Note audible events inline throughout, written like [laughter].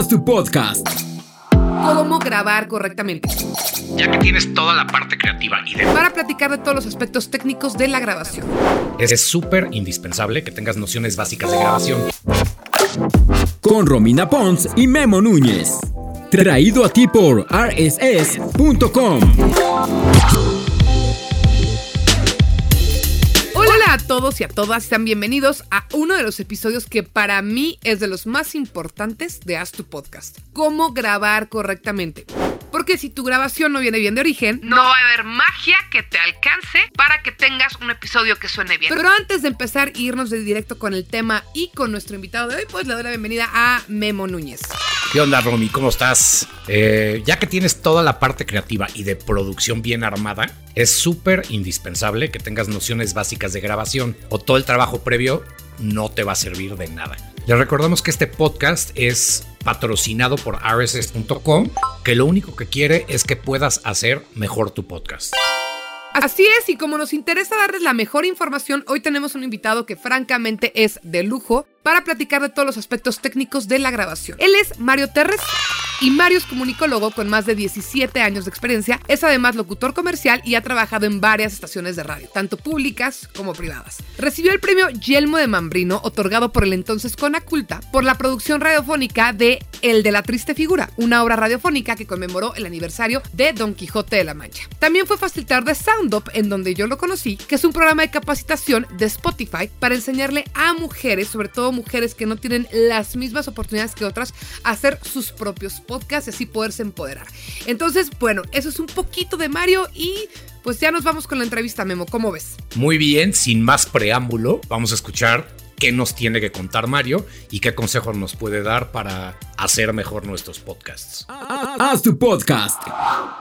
Haz tu podcast. Cómo grabar correctamente. Ya que tienes toda la parte creativa y de... Para platicar de todos los aspectos técnicos de la grabación. Es súper indispensable que tengas nociones básicas de grabación. Con Romina Pons y Memo Núñez. Traído a ti por rss.com. todos y a todas, sean bienvenidos a uno de los episodios que para mí es de los más importantes de Haz tu Podcast. Cómo grabar correctamente. Porque si tu grabación no viene bien de origen, no va a haber magia que te alcance para que tengas un episodio que suene bien. Pero antes de empezar, irnos de directo con el tema y con nuestro invitado de hoy, pues le doy la bienvenida a Memo Núñez. ¿Qué onda, Romy? ¿Cómo estás? Eh, ya que tienes toda la parte creativa y de producción bien armada, es súper indispensable que tengas nociones básicas de grabación o todo el trabajo previo no te va a servir de nada. Les recordamos que este podcast es patrocinado por rss.com, que lo único que quiere es que puedas hacer mejor tu podcast. Así es, y como nos interesa darles la mejor información, hoy tenemos un invitado que francamente es de lujo para platicar de todos los aspectos técnicos de la grabación. Él es Mario Terres. Y Mario es comunicólogo con más de 17 años de experiencia, es además locutor comercial y ha trabajado en varias estaciones de radio, tanto públicas como privadas. Recibió el premio Yelmo de Mambrino, otorgado por el entonces Conaculta, por la producción radiofónica de El de la Triste Figura, una obra radiofónica que conmemoró el aniversario de Don Quijote de la Mancha. También fue facilitador de SoundUp, en donde yo lo conocí, que es un programa de capacitación de Spotify para enseñarle a mujeres, sobre todo mujeres que no tienen las mismas oportunidades que otras, a hacer sus propios podcast y así poderse empoderar. Entonces, bueno, eso es un poquito de Mario y pues ya nos vamos con la entrevista, Memo. ¿Cómo ves? Muy bien, sin más preámbulo, vamos a escuchar qué nos tiene que contar Mario y qué consejos nos puede dar para hacer mejor nuestros podcasts. Haz tu podcast.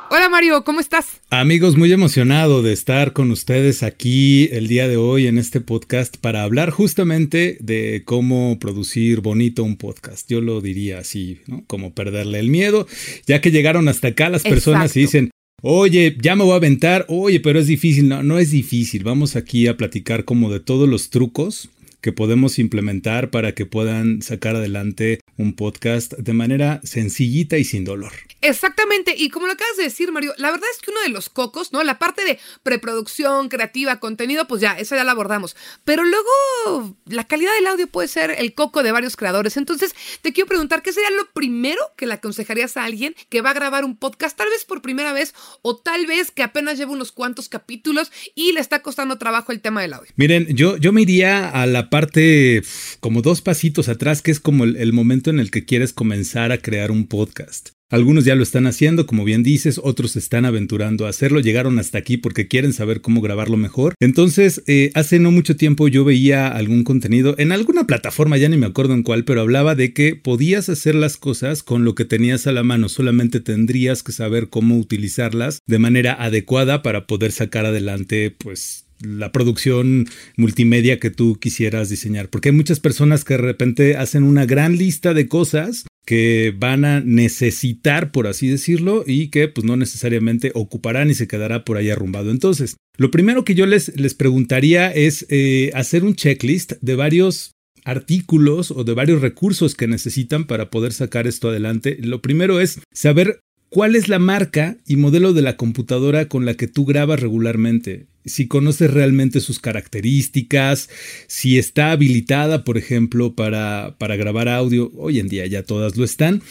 Hola Mario, ¿cómo estás? Amigos, muy emocionado de estar con ustedes aquí el día de hoy en este podcast para hablar justamente de cómo producir bonito un podcast. Yo lo diría así, ¿no? Como perderle el miedo, ya que llegaron hasta acá las personas y dicen, Oye, ya me voy a aventar. Oye, pero es difícil. No, no es difícil. Vamos aquí a platicar como de todos los trucos que podemos implementar para que puedan sacar adelante un podcast de manera sencillita y sin dolor. Exactamente, y como lo acabas de decir, Mario, la verdad es que uno de los cocos, ¿no? La parte de preproducción, creativa, contenido, pues ya, esa ya la abordamos. Pero luego la calidad del audio puede ser el coco de varios creadores. Entonces, te quiero preguntar, ¿qué sería lo primero que le aconsejarías a alguien que va a grabar un podcast, tal vez por primera vez, o tal vez que apenas lleva unos cuantos capítulos y le está costando trabajo el tema del audio? Miren, yo, yo me iría a la parte como dos pasitos atrás, que es como el, el momento en el que quieres comenzar a crear un podcast. Algunos ya lo están haciendo, como bien dices, otros se están aventurando a hacerlo, llegaron hasta aquí porque quieren saber cómo grabarlo mejor. Entonces, eh, hace no mucho tiempo yo veía algún contenido en alguna plataforma, ya ni me acuerdo en cuál, pero hablaba de que podías hacer las cosas con lo que tenías a la mano, solamente tendrías que saber cómo utilizarlas de manera adecuada para poder sacar adelante, pues, la producción multimedia que tú quisieras diseñar. Porque hay muchas personas que de repente hacen una gran lista de cosas que van a necesitar, por así decirlo, y que pues no necesariamente ocuparán y se quedará por ahí arrumbado. Entonces, lo primero que yo les, les preguntaría es eh, hacer un checklist de varios artículos o de varios recursos que necesitan para poder sacar esto adelante. Lo primero es saber cuál es la marca y modelo de la computadora con la que tú grabas regularmente. Si conoces realmente sus características, si está habilitada, por ejemplo, para, para grabar audio, hoy en día ya todas lo están.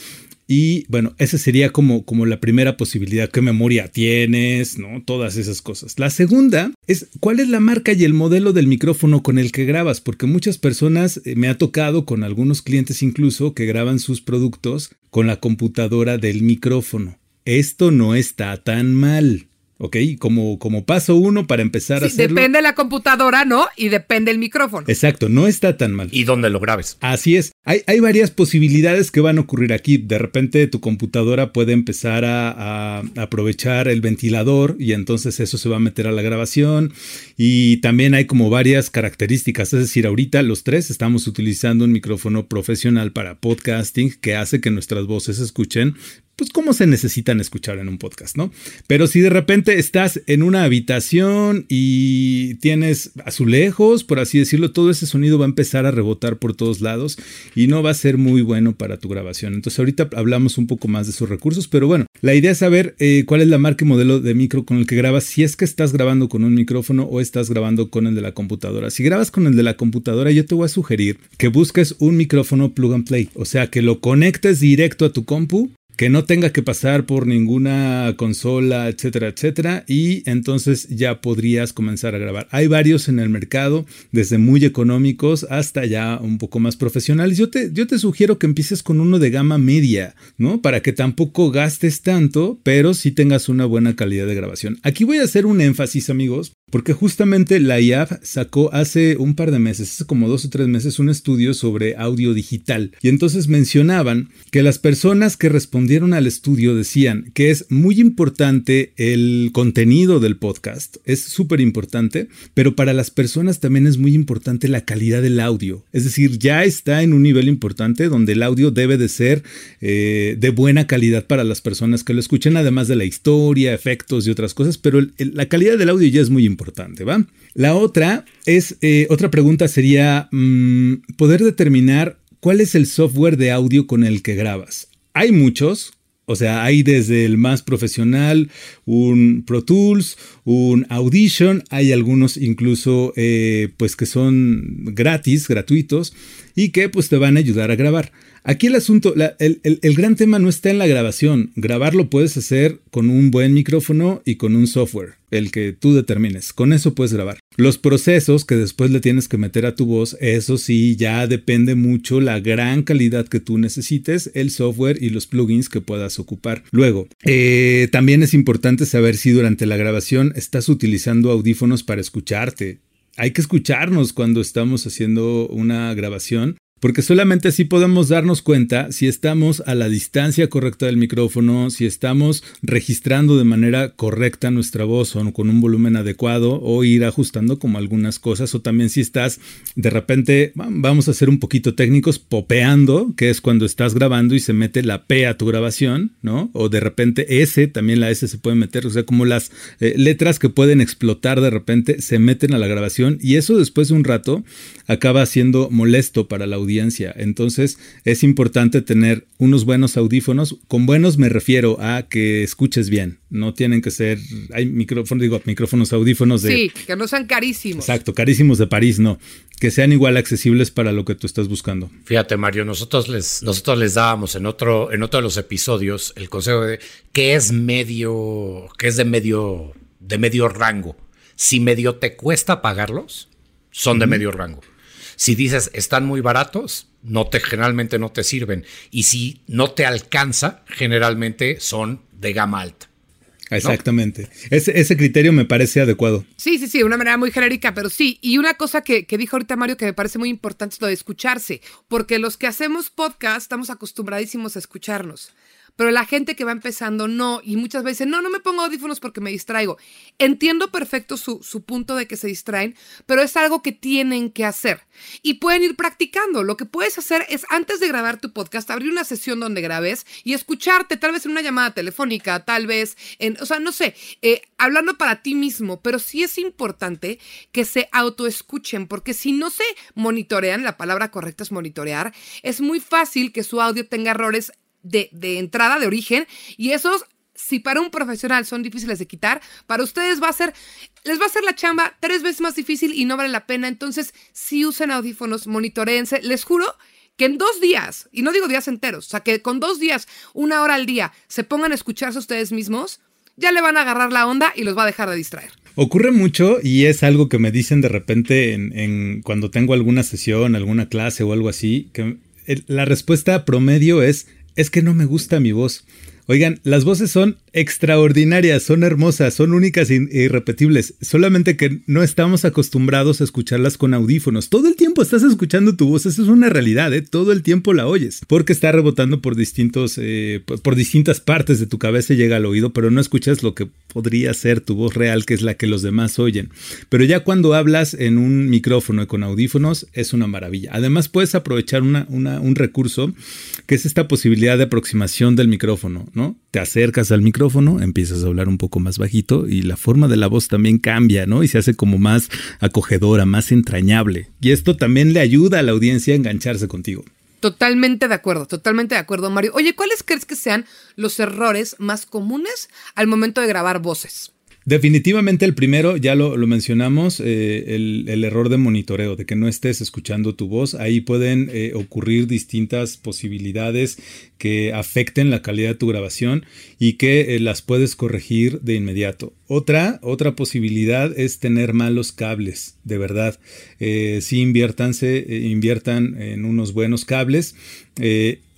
Y bueno, esa sería como, como la primera posibilidad. ¿Qué memoria tienes? ¿No? Todas esas cosas. La segunda es cuál es la marca y el modelo del micrófono con el que grabas, porque muchas personas, eh, me ha tocado con algunos clientes incluso, que graban sus productos con la computadora del micrófono. Esto no está tan mal. ¿Ok? Como, como paso uno para empezar a hacerlo. Depende de la computadora, ¿no? Y depende el micrófono. Exacto, no está tan mal. Y dónde lo grabes. Así es. Hay, hay varias posibilidades que van a ocurrir aquí. De repente tu computadora puede empezar a, a, aprovechar el ventilador y entonces eso se va a meter a la grabación. Y también hay como varias características. Es decir, ahorita los tres estamos utilizando un micrófono profesional para podcasting que hace que nuestras voces se escuchen pues cómo se necesitan escuchar en un podcast, ¿no? Pero si de repente estás en una habitación y tienes azulejos, por así decirlo, todo ese sonido va a empezar a rebotar por todos lados y no va a ser muy bueno para tu grabación. Entonces ahorita hablamos un poco más de sus recursos, pero bueno, la idea es saber eh, cuál es la marca y modelo de micro con el que grabas, si es que estás grabando con un micrófono o estás grabando con el de la computadora. Si grabas con el de la computadora, yo te voy a sugerir que busques un micrófono plug and play, o sea, que lo conectes directo a tu compu que no tenga que pasar por ninguna consola, etcétera, etcétera, y entonces ya podrías comenzar a grabar. Hay varios en el mercado, desde muy económicos hasta ya un poco más profesionales. Yo te, yo te sugiero que empieces con uno de gama media, ¿no? Para que tampoco gastes tanto, pero sí tengas una buena calidad de grabación. Aquí voy a hacer un énfasis, amigos, porque justamente la IAF sacó hace un par de meses, hace como dos o tres meses, un estudio sobre audio digital. Y entonces mencionaban que las personas que respondieron al estudio decían que es muy importante el contenido del podcast, es súper importante, pero para las personas también es muy importante la calidad del audio. Es decir, ya está en un nivel importante donde el audio debe de ser eh, de buena calidad para las personas que lo escuchen, además de la historia, efectos y otras cosas, pero la calidad del audio ya es muy importante La otra es, eh, otra pregunta sería mm, poder determinar cuál es el software de audio con el que grabas. Hay muchos, o sea, hay desde el más profesional, un Pro Tools, un Audition, hay algunos incluso eh, pues que son gratis, gratuitos y que pues te van a ayudar a grabar. Aquí el asunto, el, gran tema no está en la grabación. Grabar lo puedes hacer con un buen micrófono y con un software, el que tú determines. Con eso puedes grabar. Los procesos que después le tienes que meter a tu voz, eso sí, ya depende mucho la gran calidad que tú necesites, el software y los plugins que puedas ocupar. Luego, eh, también es importante saber si durante la grabación estás utilizando audífonos para escucharte. Hay que escucharnos cuando estamos haciendo una grabación porque solamente así podemos darnos cuenta si estamos a la distancia correcta del micrófono, si estamos registrando de manera correcta nuestra voz o con un volumen adecuado o ir ajustando como algunas cosas o también si estás de repente, vamos a ser un poquito técnicos, popeando, que es cuando estás grabando y se mete la P a tu grabación, ¿no? O de repente S, también la S se puede meter, o sea, como las eh, letras que pueden explotar de repente se meten a la grabación y eso después de un rato acaba siendo molesto para la audiencia entonces es importante tener unos buenos audífonos. Con buenos me refiero a que escuches bien. No tienen que ser, hay micrófonos, digo, micrófonos, audífonos de... Sí, que no sean carísimos. Exacto, carísimos de París, no. Que sean igual accesibles para lo que tú estás buscando. Fíjate, Mario, nosotros les, nosotros les dábamos en otro, en otro de los episodios el consejo de que es medio, que es de medio, de medio rango. Si medio te cuesta pagarlos, son de medio rango. Si dices están muy baratos, no te, generalmente no te sirven. Y si no te alcanza, generalmente son de gama alta. Exactamente. Ese, ese, criterio me parece adecuado. Sí, sí, sí, de una manera muy genérica, pero sí. Y una cosa que, que, dijo ahorita Mario que me parece muy importante es lo de escucharse, porque los que hacemos podcast estamos acostumbradísimos a escucharnos pero la gente que va empezando no, y muchas veces, no, no me pongo audífonos porque me distraigo. Entiendo perfecto su, su, punto de que se distraen, pero es algo que tienen que hacer y pueden ir practicando. Lo que puedes hacer es antes de grabar tu podcast, abrir una sesión donde grabes y escucharte, tal vez en una llamada telefónica, tal vez en, o sea, no sé, eh, hablando para ti mismo, pero sí es importante que se autoescuchen, porque si no se monitorean, la palabra correcta es monitorear, es muy fácil que su audio tenga errores de, entrada, de origen, y esos si para un profesional son difíciles de quitar, para ustedes va a ser, les va a hacer la chamba tres veces más difícil y no vale la pena. Entonces, si usen audífonos, monitoreense. Les juro que en dos días, y no digo días enteros, o sea, que con dos días, una hora al día, se pongan a escucharse ustedes mismos, ya le van a agarrar la onda y los va a dejar de distraer. Ocurre mucho y es algo que me dicen de repente en, cuando tengo alguna sesión, alguna clase o algo así, que la respuesta promedio es es que no me gusta mi voz. Oigan, las voces son extraordinarias, son hermosas, son únicas e irrepetibles, solamente que no estamos acostumbrados a escucharlas con audífonos. Todo el tiempo estás escuchando tu voz, eso es una realidad, ¿eh? todo el tiempo la oyes, porque está rebotando por distintos, eh, por distintas partes de tu cabeza y llega al oído, pero no escuchas lo que podría ser tu voz real, que es la que los demás oyen. Pero ya cuando hablas en un micrófono y con audífonos, es una maravilla. Además, puedes aprovechar una, un recurso que es esta posibilidad de aproximación del micrófono. ¿No? Te acercas al micrófono, empiezas a hablar un poco más bajito y la forma de la voz también cambia, ¿no? Y se hace como más acogedora, más entrañable. Y esto también le ayuda a la audiencia a engancharse contigo. Totalmente de acuerdo, totalmente de acuerdo, Mario. Oye, ¿cuáles crees que sean los errores más comunes al momento de grabar voces? Definitivamente el primero, ya lo, mencionamos, eh, el, error de monitoreo, de que no estés escuchando tu voz. Ahí pueden eh, ocurrir distintas posibilidades que afecten la calidad de tu grabación y que eh, las puedes corregir de inmediato. Otra, otra posibilidad es tener malos cables, de verdad. si inviértanse, inviertan en unos buenos cables.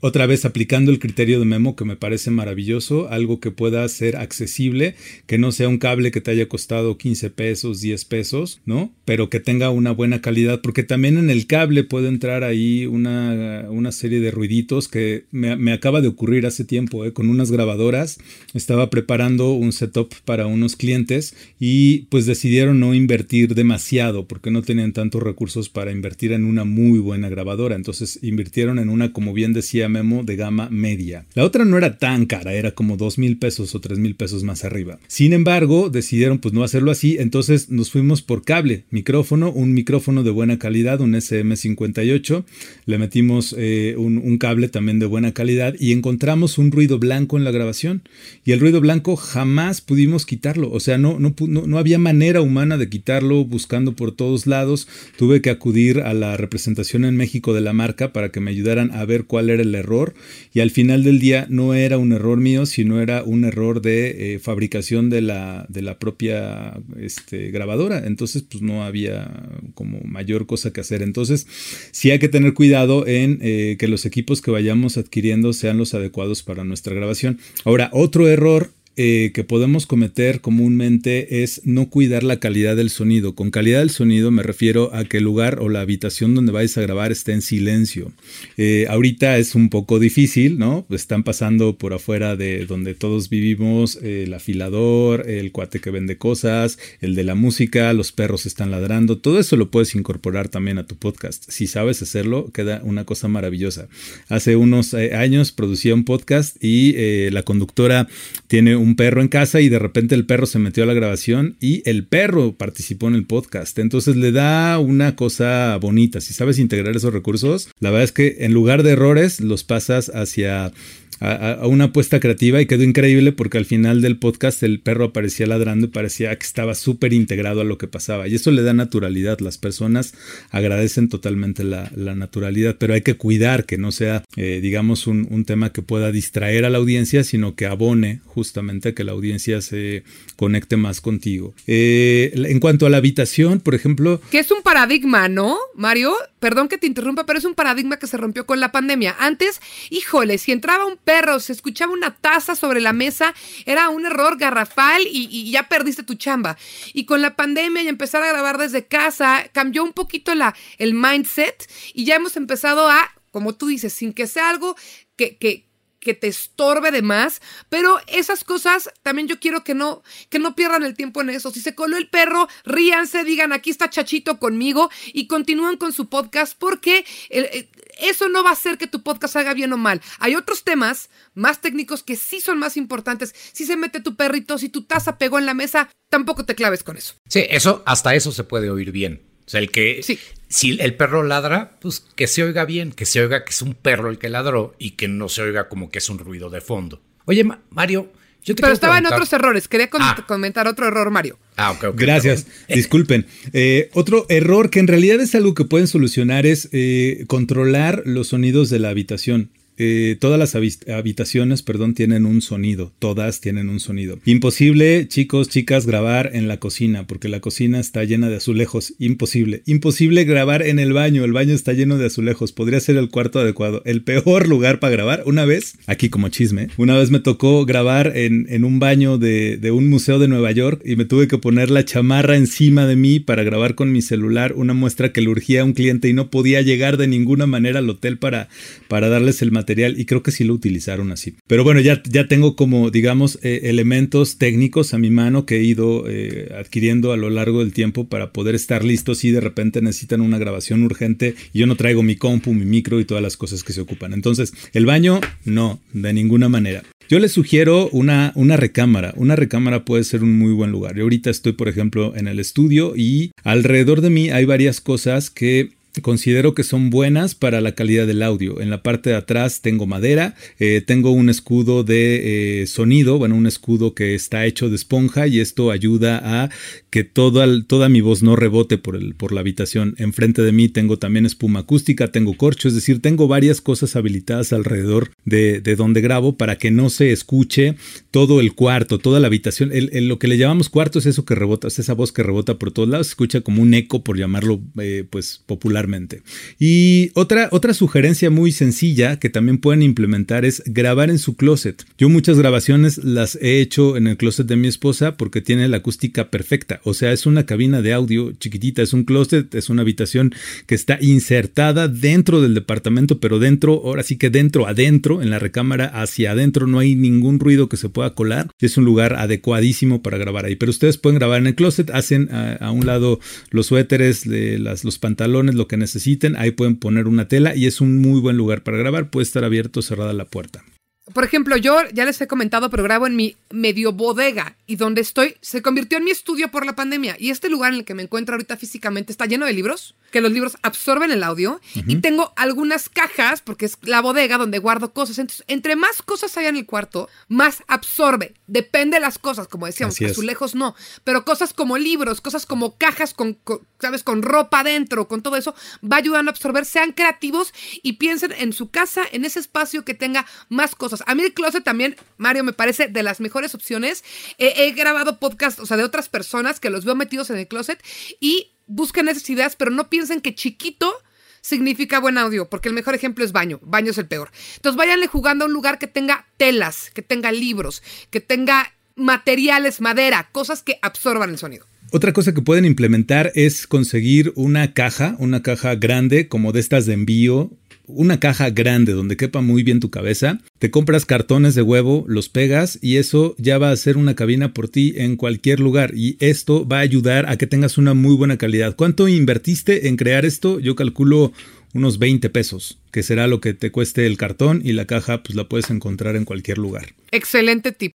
Otra vez aplicando el criterio de Memo que me parece maravilloso, algo que pueda ser accesible, que no sea un cable que te haya costado 15 pesos, 10 pesos, ¿no? Pero que tenga una buena calidad, porque también en el cable puede entrar ahí una, una serie de ruiditos que me, acaba de ocurrir hace tiempo, ¿eh? con unas grabadoras. Estaba preparando un setup para unos clientes y pues decidieron no invertir demasiado porque no tenían tantos recursos para invertir en una muy buena grabadora. Entonces invirtieron en una, como bien decía Memo de gama media. La otra no era tan cara, era como dos mil pesos o tres mil pesos más arriba. Sin embargo, decidieron pues no hacerlo así, entonces nos fuimos por cable, micrófono, un micrófono de buena calidad, un SM58, le metimos eh, un, cable también de buena calidad y encontramos un ruido blanco en la grabación y el ruido blanco jamás pudimos quitarlo, o sea, no, no, no, no había manera humana de quitarlo buscando por todos lados, tuve que acudir a la representación en México de la marca para que me ayudaran a ver cuál era el error y al final del día no era un error mío, sino era un error de eh, fabricación de la, de la propia este, grabadora. Entonces, pues no había como mayor cosa que hacer. Entonces, sí hay que tener cuidado en eh, que los equipos que vayamos adquiriendo sean los adecuados para nuestra grabación. Ahora, otro error eh, que podemos cometer comúnmente es no cuidar la calidad del sonido. Con calidad del sonido me refiero a que el lugar o la habitación donde vais a grabar esté en silencio. Eh, ahorita es un poco difícil, ¿no? Están pasando por afuera de donde todos vivimos eh, el afilador, el cuate que vende cosas, el de la música, los perros están ladrando. Todo eso lo puedes incorporar también a tu podcast. Si sabes hacerlo, queda una cosa maravillosa. Hace unos años producía un podcast y la conductora tiene un perro en casa y de repente el perro se metió a la grabación y el perro participó en el podcast. Entonces le da una cosa bonita. Si sabes integrar esos recursos, la verdad es que en lugar de errores los pasas hacia a, una apuesta creativa y quedó increíble porque al final del podcast el perro aparecía ladrando y parecía que estaba súper integrado a lo que pasaba. Y eso le da naturalidad. Las personas agradecen totalmente la, naturalidad, pero hay que cuidar que no sea, eh, digamos, un, tema que pueda distraer a la audiencia, sino que abone justamente a que la audiencia se conecte más contigo. Eh, en cuanto a la habitación, por ejemplo... Que es un paradigma, ¿no, Mario? Perdón que te interrumpa, pero es un paradigma que se rompió con la pandemia. Antes, híjole, si entraba un perro, se escuchaba una taza sobre la mesa, era un error garrafal y, ya perdiste tu chamba. Y con la pandemia y empezar a grabar desde casa, cambió un poquito la, el mindset y ya hemos empezado a, como tú dices, sin que sea algo que, que que te estorbe de más, pero esas cosas también yo quiero que no que no pierdan el tiempo en eso. Si se coló el perro, ríanse, digan, aquí está Chachito conmigo y continúen con su podcast porque eh, eso no va a hacer que tu podcast haga bien o mal. Hay otros temas más técnicos que sí son más importantes. Si se mete tu perrito, si tu taza pegó en la mesa, tampoco te claves con eso. Sí, eso hasta eso se puede oír bien. O sea, el que si el perro ladra, pues que se oiga bien, que se oiga que es un perro el que ladró y que no se oiga como que es un ruido de fondo. Oye, Mario, Pero estaba en otros errores. Quería ah. comentar otro error, Mario. Ah, ok, ok. Gracias. [laughs] Disculpen. Eh, otro error que en realidad es algo que pueden solucionar es eh, controlar los sonidos de la habitación. Eh, todas las habitaciones, perdón, tienen un sonido. Todas tienen un sonido. Imposible, chicos, chicas, grabar en la cocina, porque la cocina está llena de azulejos. Imposible. Imposible grabar en el baño. El baño está lleno de azulejos. Podría ser el cuarto adecuado. El peor lugar para grabar. Una vez, aquí como chisme, una vez me tocó grabar en, un baño de, un museo de Nueva York y me tuve que poner la chamarra encima de mí para grabar con mi celular una muestra que le urgía a un cliente y no podía llegar de ninguna manera al hotel para, para darles el material y creo que sí lo utilizaron así. Pero bueno, ya, ya tengo como, digamos, eh, elementos técnicos a mi mano que he ido eh, adquiriendo a lo largo del tiempo para poder estar listo si de repente necesitan una grabación urgente y yo no traigo mi compu, mi micro y todas las cosas que se ocupan. Entonces, el baño, no, de ninguna manera. Yo les sugiero una, una recámara. Una recámara puede ser un muy buen lugar. Yo ahorita estoy, por ejemplo, en el estudio y alrededor de mí hay varias cosas que considero que son buenas para la calidad del audio. En la parte de atrás tengo madera, eh, tengo un escudo de eh, sonido, bueno, un escudo que está hecho de esponja y esto ayuda a que toda, toda mi voz no rebote por, el, por la habitación. Enfrente de mí tengo también espuma acústica, tengo corcho, es decir, tengo varias cosas habilitadas alrededor de, donde grabo para que no se escuche todo el cuarto, toda la habitación. lo que le llamamos cuarto es eso que rebota, es esa voz que rebota por todos lados, se escucha como un eco, por llamarlo eh, pues popularmente. Y otra, otra sugerencia muy sencilla que también pueden implementar es grabar en su closet. Yo muchas grabaciones las he hecho en el closet de mi esposa porque tiene la acústica perfecta. O sea, es una cabina de audio chiquitita, es un closet, es una habitación que está insertada dentro del departamento, pero dentro, ahora sí que dentro, adentro, en la recámara, hacia adentro, no hay ningún ruido que se pueda colar. Es un lugar adecuadísimo para grabar ahí. Pero ustedes pueden grabar en el closet, hacen a, un lado los suéteres, las, los pantalones, lo que necesiten. Ahí pueden poner una tela y es un muy buen lugar para grabar. Puede estar abierto o cerrada la puerta. Por ejemplo, yo ya les he comentado, pero grabo en mi medio bodega y donde estoy se convirtió en mi estudio por la pandemia. Y este lugar en el que me encuentro ahorita físicamente está lleno de libros, que los libros absorben el audio. Y tengo algunas cajas, porque es la bodega donde guardo cosas. Entonces, entre más cosas haya en el cuarto, más absorbe. Depende de las cosas, como decíamos, azulejos no. Pero cosas como libros, cosas como cajas con, ¿sabes? Con ropa adentro, con todo eso, va ayudando a absorber. Sean creativos y piensen en su casa, en ese espacio que tenga más cosas. A mí el closet también, Mario, me parece de las mejores opciones. he grabado podcasts, o sea, de otras personas que los veo metidos en el closet y buscan esas ideas, pero no piensen que chiquito significa buen audio, porque el mejor ejemplo es baño. Baño es el peor. Entonces váyanle jugando a un lugar que tenga telas, que tenga libros, que tenga materiales, madera, cosas que absorban el sonido. Otra cosa que pueden implementar es conseguir una caja, una caja grande como de estas de envío una caja grande donde quepa muy bien tu cabeza, te compras cartones de huevo, los pegas y eso ya va a ser una cabina por ti en cualquier lugar y esto va a ayudar a que tengas una muy buena calidad. ¿Cuánto invertiste en crear esto? Yo calculo unos 20 pesos, que será lo que te cueste el cartón y la caja pues la puedes encontrar en cualquier lugar. Excelente tip.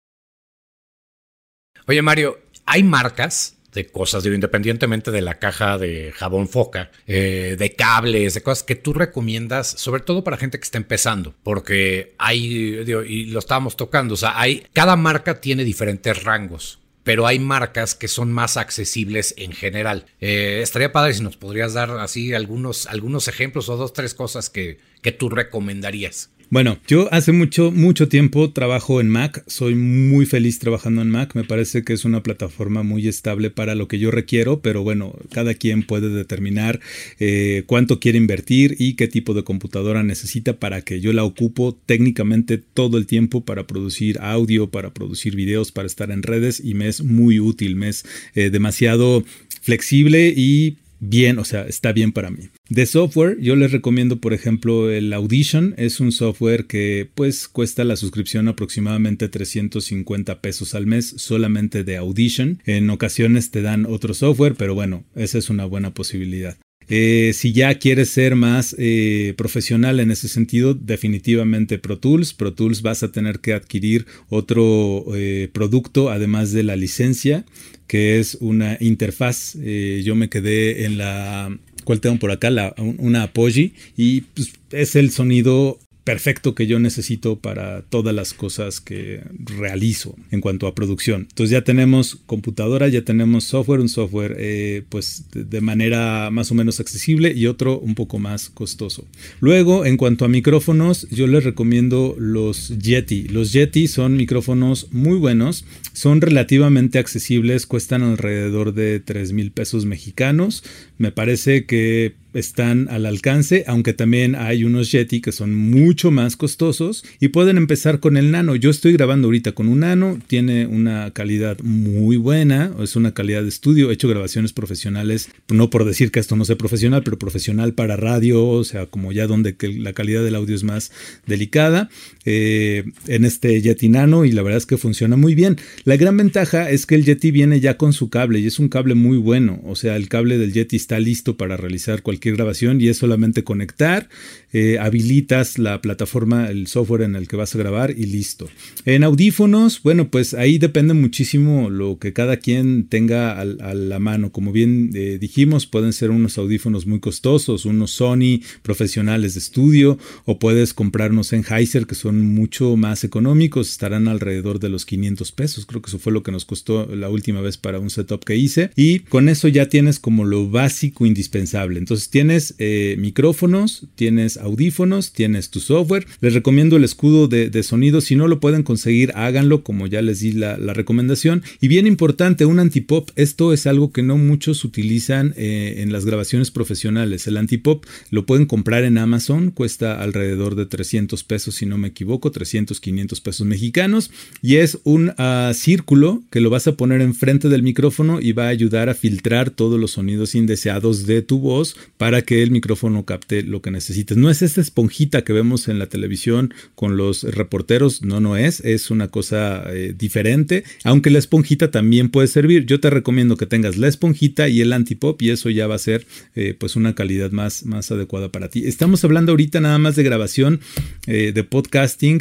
Oye Mario, hay marcas de cosas, digo, independientemente de la caja de jabón foca, eh, de cables, de cosas que tú recomiendas, sobre todo para gente que está empezando, porque hay, y lo estábamos tocando, o sea, hay, cada marca tiene diferentes rangos pero hay marcas que son más accesibles en general. Eh, estaría padre si nos podrías dar así algunos, algunos ejemplos o dos, tres cosas que, que tú recomendarías. Bueno, yo hace mucho, mucho tiempo trabajo en Mac, soy muy feliz trabajando en Mac, me parece que es una plataforma muy estable para lo que yo requiero, pero bueno, cada quien puede determinar eh, cuánto quiere invertir y qué tipo de computadora necesita para que yo la ocupo técnicamente todo el tiempo para producir audio, para producir videos, para estar en redes. Y me es muy útil, me es eh, demasiado flexible y bien, o sea, está bien para mí. De software, yo les recomiendo, por ejemplo, el Audition. Es un software que pues cuesta la suscripción aproximadamente 350 pesos al mes solamente de Audition. En ocasiones te dan otro software, pero bueno, esa es una buena posibilidad. Eh, si ya quieres ser más eh, profesional en ese sentido, definitivamente Pro Tools. Pro Tools vas a tener que adquirir otro eh, producto además de la licencia, que es una interfaz. yo me quedé en la ¿Cuál tengo por acá? La, una Apogee. Y pues, es el sonido perfecto que yo necesito para todas las cosas que realizo en cuanto a producción. Entonces ya tenemos computadora, ya tenemos software, un software eh, pues de manera más o menos accesible y otro un poco más costoso. Luego, en cuanto a micrófonos, yo les recomiendo los Yeti. Los Yeti son micrófonos muy buenos, son relativamente accesibles, cuestan alrededor de 3 mil pesos mexicanos. Me parece que están al alcance, aunque también hay unos Yeti que son mucho más costosos y pueden empezar con el nano. Yo estoy grabando ahorita con un nano, tiene una calidad muy buena, es una calidad de estudio, he hecho grabaciones profesionales, no por decir que esto no sea profesional, pero profesional para radio, o sea, como ya donde la calidad del audio es más delicada, eh, en este Yeti Nano y la verdad es que funciona muy bien. La gran ventaja es que el Yeti viene ya con su cable y es un cable muy bueno, o sea, el cable del Yeti está listo para realizar cualquier grabación y es solamente conectar, eh, habilitas la plataforma, el software en el que vas a grabar y listo. En audífonos, bueno, pues ahí depende muchísimo lo que cada quien tenga a, la mano. Como bien eh, dijimos, pueden ser unos audífonos muy costosos, unos Sony profesionales de estudio, o puedes comprar unos Sennheiser que son mucho más económicos, estarán alrededor de los 500 pesos. Creo que eso fue lo que nos costó la última vez para un setup que hice. Y con eso ya tienes como lo básico indispensable. Entonces tienes eh, micrófonos, tienes audífonos, tienes tu software. Les recomiendo el escudo de, sonido. Si no lo pueden conseguir, háganlo como ya les di la, recomendación. Y bien importante, un antipop. Esto es algo que no muchos utilizan eh, en las grabaciones profesionales. El antipop lo pueden comprar en Amazon. Cuesta alrededor de 300 pesos, si no me equivoco. 300, 500 pesos mexicanos. Y es un ah, círculo que lo vas a poner enfrente del micrófono y va a ayudar a filtrar todos los sonidos indeseados de tu voz para que el micrófono capte lo que necesites. No es esta esponjita que vemos en la televisión con los reporteros, no, no es, es una cosa eh, diferente, aunque la esponjita también puede servir. Yo te recomiendo que tengas la esponjita y el antipop y eso ya va a ser eh, pues una calidad más, más adecuada para ti. Estamos hablando ahorita nada más de grabación eh, de podcasting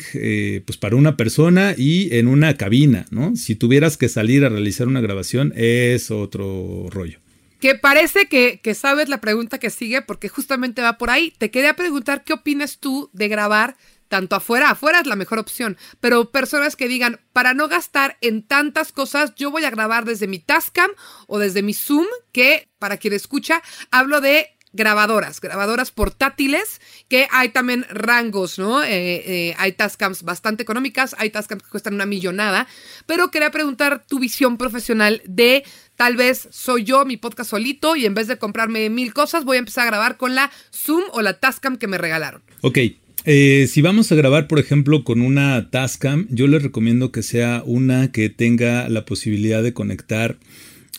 pues para una persona y en una cabina, ¿no? Si tuvieras que salir a realizar una grabación es otro rollo. Que parece que, sabes la pregunta que sigue porque justamente va por ahí. Te quería preguntar qué opinas tú de grabar tanto afuera, afuera es la mejor opción, pero personas que digan, para no gastar en tantas cosas, yo voy a grabar desde mi Tascam o desde mi Zoom, que para quien escucha, hablo de grabadoras, grabadoras portátiles, que hay también rangos, ¿no? Eh, eh, hay Tascams bastante económicas, hay Tascams que cuestan una millonada, pero quería preguntar tu visión profesional de tal vez soy yo mi podcast solito y en vez de comprarme mil cosas voy a empezar a grabar con la Zoom o la Tascam que me regalaron. Ok, eh, si vamos a grabar, por ejemplo, con una Tascam, yo les recomiendo que sea una que tenga la posibilidad de conectar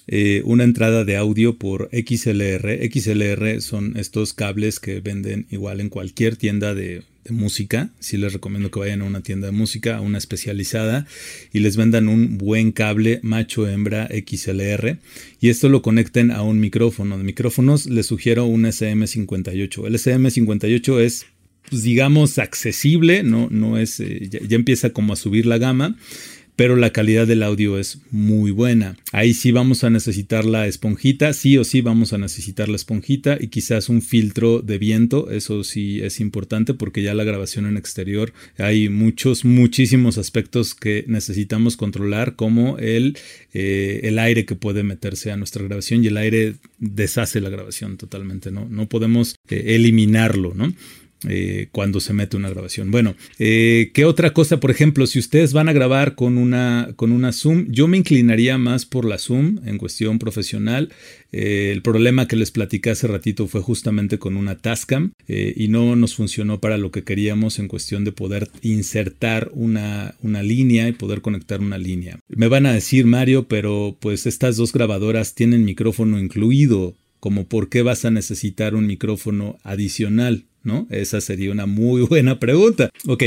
eh, una entrada de audio por XLR. XLR son estos cables que venden igual en cualquier tienda de, música. Sí les recomiendo que vayan a una tienda de música, a una especializada, y les vendan un buen cable macho hembra XLR. Y esto lo conecten a un micrófono. De micrófonos les sugiero un SM58. El SM58 es pues, digamos accesible, no, no es, eh, ya, empieza como a subir la gama pero la calidad del audio es muy buena. Ahí sí vamos a necesitar la esponjita, sí o sí vamos a necesitar la esponjita y quizás un filtro de viento, eso sí es importante porque ya la grabación en exterior hay muchos, muchísimos aspectos que necesitamos controlar como el, eh, el aire que puede meterse a nuestra grabación y el aire deshace la grabación totalmente, ¿no? No podemos eh, eliminarlo, ¿no? Eh, cuando se mete una grabación. Bueno, eh, ¿qué otra cosa? Por ejemplo, si ustedes van a grabar con una, con una Zoom, yo me inclinaría más por la Zoom en cuestión profesional. Eh, el problema que les platicé hace ratito fue justamente con una Tascam y no nos funcionó para lo que queríamos en cuestión de poder insertar una, una línea y poder conectar una línea. Me van a decir, Mario, pero pues estas dos grabadoras tienen micrófono incluido como por qué vas a necesitar un micrófono adicional. ¿No? Esa sería una muy [laughs] buena pregunta. Ok,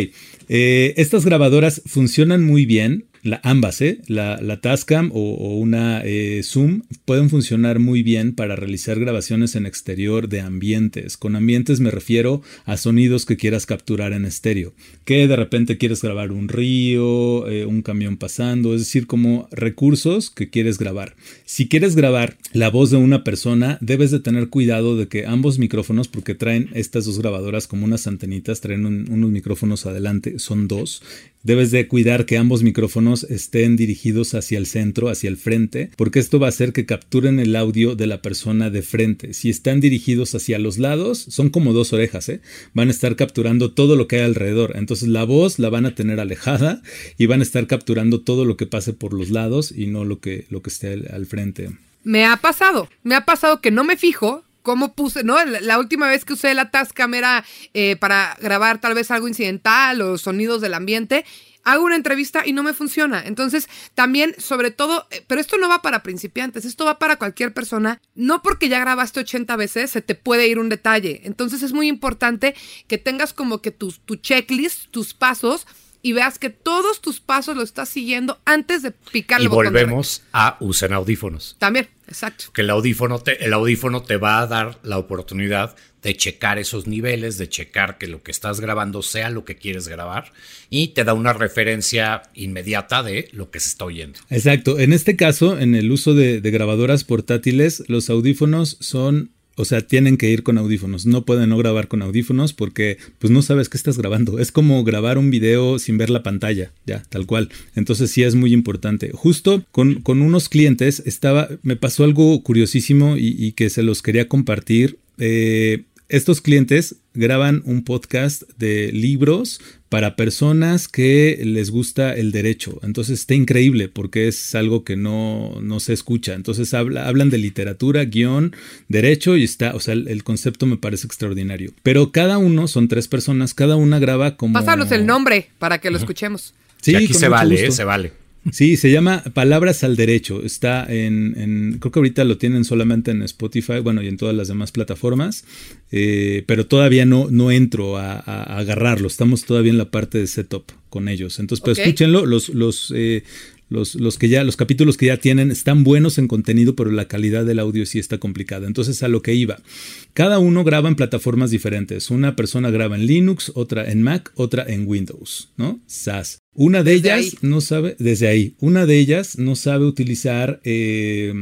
eh, estas grabadoras funcionan muy bien la, ambas, ¿eh? la, la Tascam o, una eh, Zoom pueden funcionar muy bien para realizar grabaciones en exterior de ambientes. Con ambientes me refiero a sonidos que quieras capturar en estéreo. Que de repente quieres grabar un río, eh, un camión pasando, es decir, como recursos que quieres grabar. Si quieres grabar la voz de una persona, debes de tener cuidado de que ambos micrófonos, porque traen estas dos grabadoras como unas antenitas, traen unos micrófonos adelante, son dos. Debes de cuidar que ambos micrófonos estén dirigidos hacia el centro, hacia el frente, porque esto va a hacer que capturen el audio de la persona de frente. Si están dirigidos hacia los lados, son como dos orejas, ¿eh? van a estar capturando todo lo que hay alrededor. Entonces la voz la van a tener alejada y van a estar capturando todo lo que pase por los lados y no lo que, lo que esté al frente. Me ha pasado, me ha pasado que no me fijo cómo puse, ¿no? La, última vez que usé la Tascam era eh, para grabar tal vez algo incidental o sonidos del ambiente hago una entrevista y no me funciona. Entonces, también, sobre todo, eh, pero esto no va para principiantes, esto va para cualquier persona. No porque ya grabaste 80 veces se te puede ir un detalle. Entonces, es muy importante que tengas como que tu, tu checklist, tus pasos y veas que todos tus pasos lo estás siguiendo antes de picar el y volvemos a usar audífonos. También, exacto. Que el audífono, te, el audífono te va a dar la oportunidad de checar esos niveles, de checar que lo que estás grabando sea lo que quieres grabar y te da una referencia inmediata de lo que se está oyendo. Exacto. En este caso, en el uso de, de grabadoras portátiles, los audífonos son o sea, tienen que ir con audífonos. No pueden no grabar con audífonos porque pues no sabes qué estás grabando. Es como grabar un video sin ver la pantalla, ya, tal cual. Entonces sí es muy importante. Justo con, con unos clientes estaba, me pasó algo curiosísimo y, y que se los quería compartir. Eh, estos clientes graban un podcast de libros para personas que les gusta el derecho. Entonces está increíble porque es algo que no, no se escucha. Entonces hablan de literatura, guion, derecho y está, o sea, el, concepto me parece extraordinario. Pero cada uno, son tres personas, cada una graba como... Pásanos el nombre para que lo escuchemos. Sí, aquí se vale, eh, se vale. Sí, se llama Palabras al Derecho. Está en, creo que ahorita lo tienen solamente en Spotify, bueno, y en todas las demás plataformas, eh, pero todavía no, no entro a, agarrarlo. Estamos todavía en la parte de setup con ellos. Entonces, pues escúchenlo. Los, los, eh, los, los, que ya, los capítulos que ya tienen están buenos en contenido, pero la calidad del audio sí está complicada. Entonces, a lo que iba. Cada uno graba en plataformas diferentes. Una persona graba en Linux, otra en Mac, otra en Windows, ¿no? SAS. Una de ellas no sabe, desde ahí, una de ellas no sabe utilizar eh,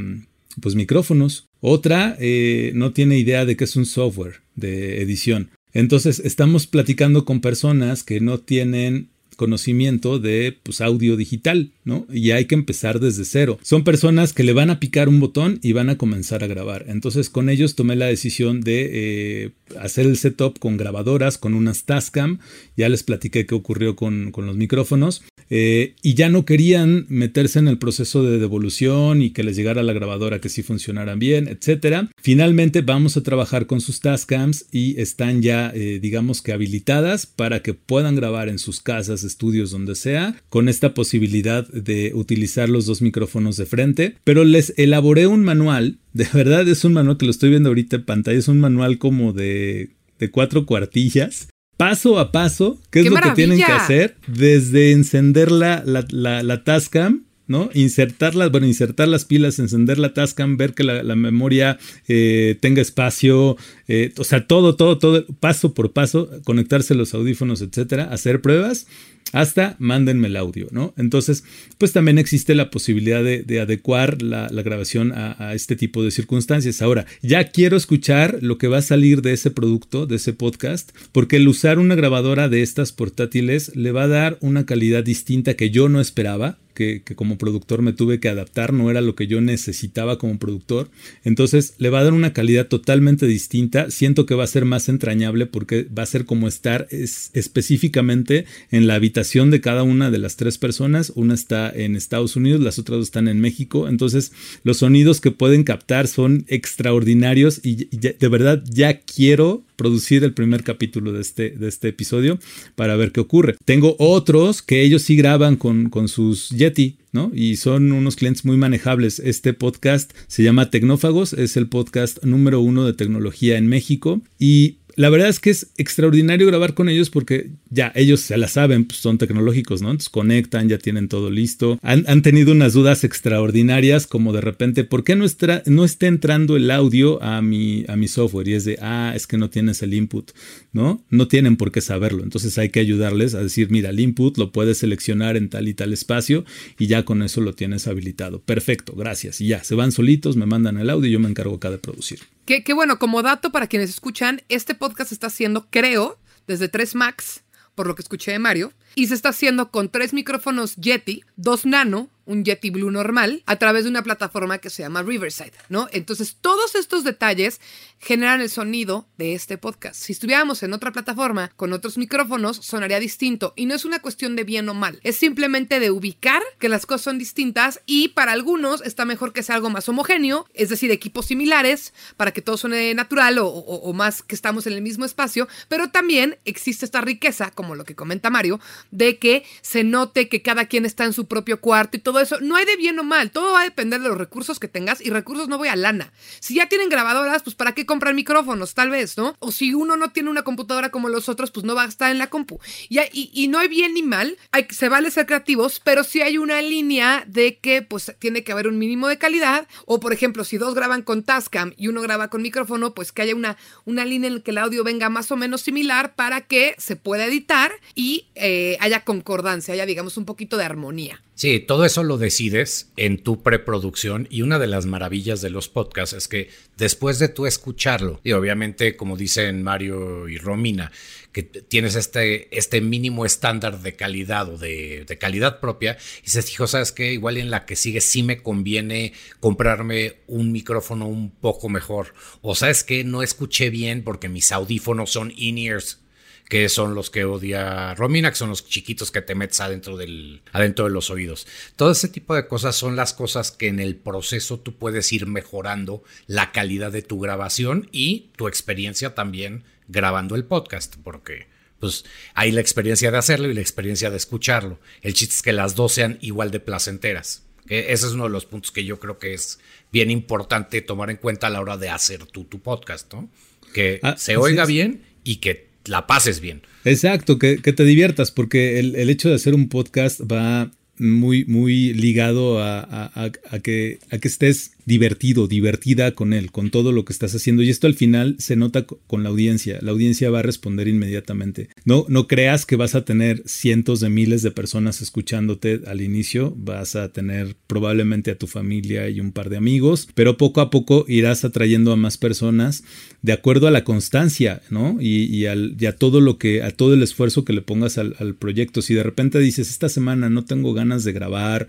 pues micrófonos. Otra eh, no tiene idea de qué es un software de edición. Entonces, estamos platicando con personas que no tienen conocimiento de pues, audio digital. Y hay que empezar desde cero. Son personas que le van a picar un botón y van a comenzar a grabar. Entonces con ellos tomé la decisión de eh, hacer el setup con grabadoras, con unas Tascam. Ya les platiqué qué ocurrió con, los micrófonos. Eh, y ya no querían meterse en el proceso de devolución y que les llegara la grabadora que sí funcionaran bien, etcétera. Finalmente vamos a trabajar con sus Tascams y están ya, eh, digamos que habilitadas para que puedan grabar en sus casas, estudios, donde sea, con esta posibilidad de utilizar los dos micrófonos de frente. Pero les elaboré un manual, [laughs] de verdad es un manual que lo estoy viendo ahorita en pantalla, es un manual como de de cuatro cuartillas paso a paso qué es lo que tienen que hacer desde encender la, la, la, Tascam. ¿No? Insertarlas, bueno, insertar las pilas, encender la Tascam, ver que la, memoria eh, tenga espacio, eh, o sea, todo, todo, todo, paso por paso, conectarse los audífonos, etcétera, hacer pruebas hasta mándenme el audio, ¿no? Entonces, pues también existe la posibilidad de, adecuar la, grabación a, este tipo de circunstancias. Ahora, ya quiero escuchar lo que va a salir de ese producto, de ese podcast, porque el usar una grabadora de estas portátiles le va a dar una calidad distinta que yo no esperaba que, como productor me tuve que adaptar, no era lo que yo necesitaba como productor. Entonces le va a dar una calidad totalmente distinta. Siento que va a ser más entrañable porque va a ser como estar específicamente en la habitación de cada una de las tres personas. Una está en Estados Unidos, las otras dos están en México. Entonces los sonidos que pueden captar son extraordinarios y de verdad ya quiero producir el primer capítulo de este, de este episodio para ver qué ocurre. Tengo otros que ellos sí graban con, con sus Yeti, ¿no? Y son unos clientes muy manejables. Este podcast se llama Tecnófagos, es el podcast número uno de tecnología en México y la verdad es que es extraordinario grabar con ellos porque ya ellos se la saben, pues son tecnológicos, ¿no? Entonces conectan, ya tienen todo listo. Han, tenido unas dudas extraordinarias como de repente, ¿por qué no, no está entrando el audio a mi, a mi software? Y es de, ah, es que no tienes el input, ¿no? No tienen por qué saberlo. Entonces hay que ayudarles a decir, mira, el input lo puedes seleccionar en tal y tal espacio y ya con eso lo tienes habilitado. Perfecto, gracias. Y ya, se van solitos, me mandan el audio y yo me encargo acá de producir. Qué, bueno, como dato para quienes escuchan, este podcast se está haciendo, creo, desde 3 Max, por lo que escuché de Mario, y se está haciendo con tres micrófonos Yeti, dos Nano, un Yeti Blue normal a través de una plataforma que se llama Riverside, ¿no? Entonces, todos estos detalles generan el sonido de este podcast. Si estuviéramos en otra plataforma con otros micrófonos, sonaría distinto. Y no es una cuestión de bien o mal, es simplemente de ubicar que las cosas son distintas y para algunos está mejor que sea algo más homogéneo, es decir, equipos similares para que todo suene natural o, o más que estamos en el mismo espacio, pero también existe esta riqueza, como lo que comenta Mario, de que se note que cada quien está en su propio cuarto y todo eso. No hay de bien o mal, todo va a depender de los recursos que tengas y recursos no voy a lana. Si ya tienen grabadoras, pues ¿para qué comprar micrófonos? Tal vez, ¿no? O si uno no tiene una computadora como los otros, pues no va a estar en la compu. Y, y, no hay bien ni mal, hay, se vale ser creativos, pero sí hay una línea de que pues tiene que haber un mínimo de calidad. O por ejemplo, si dos graban con Tascam y uno graba con micrófono, pues que haya una, una línea en la que el audio venga más o menos similar para que se pueda editar y eh, haya concordancia, haya digamos un poquito de armonía. Sí, todo eso lo decides en tu preproducción y una de las maravillas de los podcasts es que después de tú escucharlo, y obviamente como dicen Mario y Romina, que tienes este, este mínimo estándar de calidad o de, calidad propia, y se dijo, ¿sabes qué? Igual en la que sigue sí me conviene comprarme un micrófono un poco mejor, o sabes que no escuché bien porque mis audífonos son in-ears que son los que odia Romina, que son los chiquitos que te metes adentro, del, adentro de los oídos. Todo ese tipo de cosas son las cosas que en el proceso tú puedes ir mejorando la calidad de tu grabación y tu experiencia también grabando el podcast, porque pues hay la experiencia de hacerlo y la experiencia de escucharlo. El chiste es que las dos sean igual de placenteras. Ese es uno de los puntos que yo creo que es bien importante tomar en cuenta a la hora de hacer tu, tu podcast, ¿no? Que ah, se oiga bien y que la pases bien. Exacto, que, te diviertas, porque el, el, hecho de hacer un podcast va muy, muy ligado a, que, a que estés divertido, divertida con él, con todo lo que estás haciendo. Y esto al final se nota con la audiencia. La audiencia va a responder inmediatamente. No, no creas que vas a tener cientos de miles de personas escuchándote al inicio. Vas a tener probablemente a tu familia y un par de amigos, pero poco a poco irás atrayendo a más personas de acuerdo a la constancia, ¿no? Y, al, a todo lo que, a todo el esfuerzo que le pongas al, al proyecto. Si de repente dices, esta semana no tengo ganas de grabar,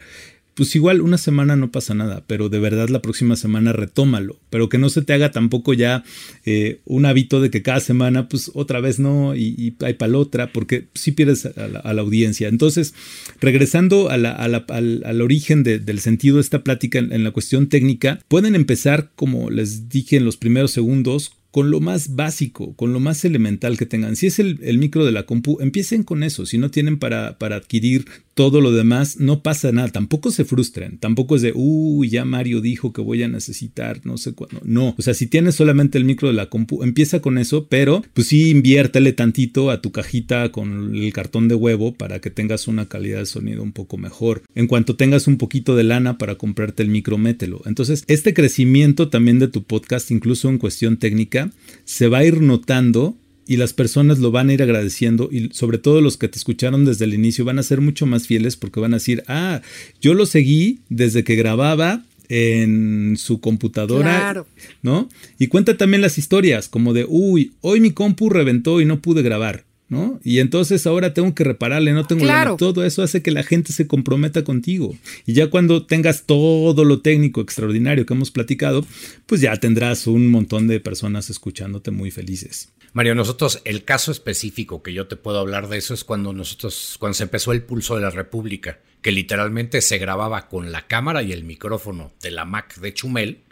pues igual una semana no pasa nada, pero de verdad la próxima semana retómalo, pero que no se te haga tampoco ya eh, un hábito de que cada semana pues otra vez no y, hay para otra, porque si pierdes a la, audiencia. Entonces, regresando al, origen del sentido de esta plática en la cuestión técnica, pueden empezar, como les dije en los primeros segundos, con lo más básico, con lo más elemental que tengan. Si es el, micro de la compu, empiecen con eso. Si no tienen para, para, adquirir todo lo demás, no pasa nada. Tampoco se frustren. Tampoco es de, uy, ya Mario dijo que voy a necesitar no sé cuándo. No, o sea, si tienes solamente el micro de la compu, empieza con eso, pero pues sí inviértele tantito a tu cajita con el cartón de huevo para que tengas una calidad de sonido un poco mejor. En cuanto tengas un poquito de lana para comprarte el micro, mételo. Entonces, este crecimiento también de tu podcast, incluso en cuestión técnica, se va a ir notando y las personas lo van a ir agradeciendo y sobre todo los que te escucharon desde el inicio van a ser mucho más fieles porque van a decir, ah, yo lo seguí desde que grababa en su computadora, ¿no? Y cuenta también las historias como de, uy, hoy mi compu reventó y no pude grabar. ¿No? Y entonces ahora tengo que repararle, no tengo claro. todo eso hace que la gente se comprometa contigo. Y ya cuando tengas todo lo técnico extraordinario que hemos platicado, pues ya tendrás un montón de personas escuchándote muy felices. Mario, nosotros el caso específico que yo te puedo hablar de eso es cuando nosotros cuando se empezó el Pulso de la República, que literalmente se grababa con la cámara y el micrófono de la Mac de Chumel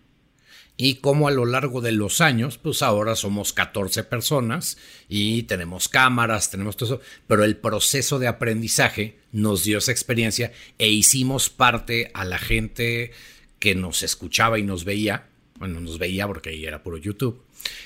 y como a lo largo de los años, pues ahora somos 14 personas y tenemos cámaras, tenemos todo eso, pero el proceso de aprendizaje nos dio esa experiencia e hicimos parte a la gente que nos escuchaba y nos veía, bueno, nos veía porque ahí era puro YouTube,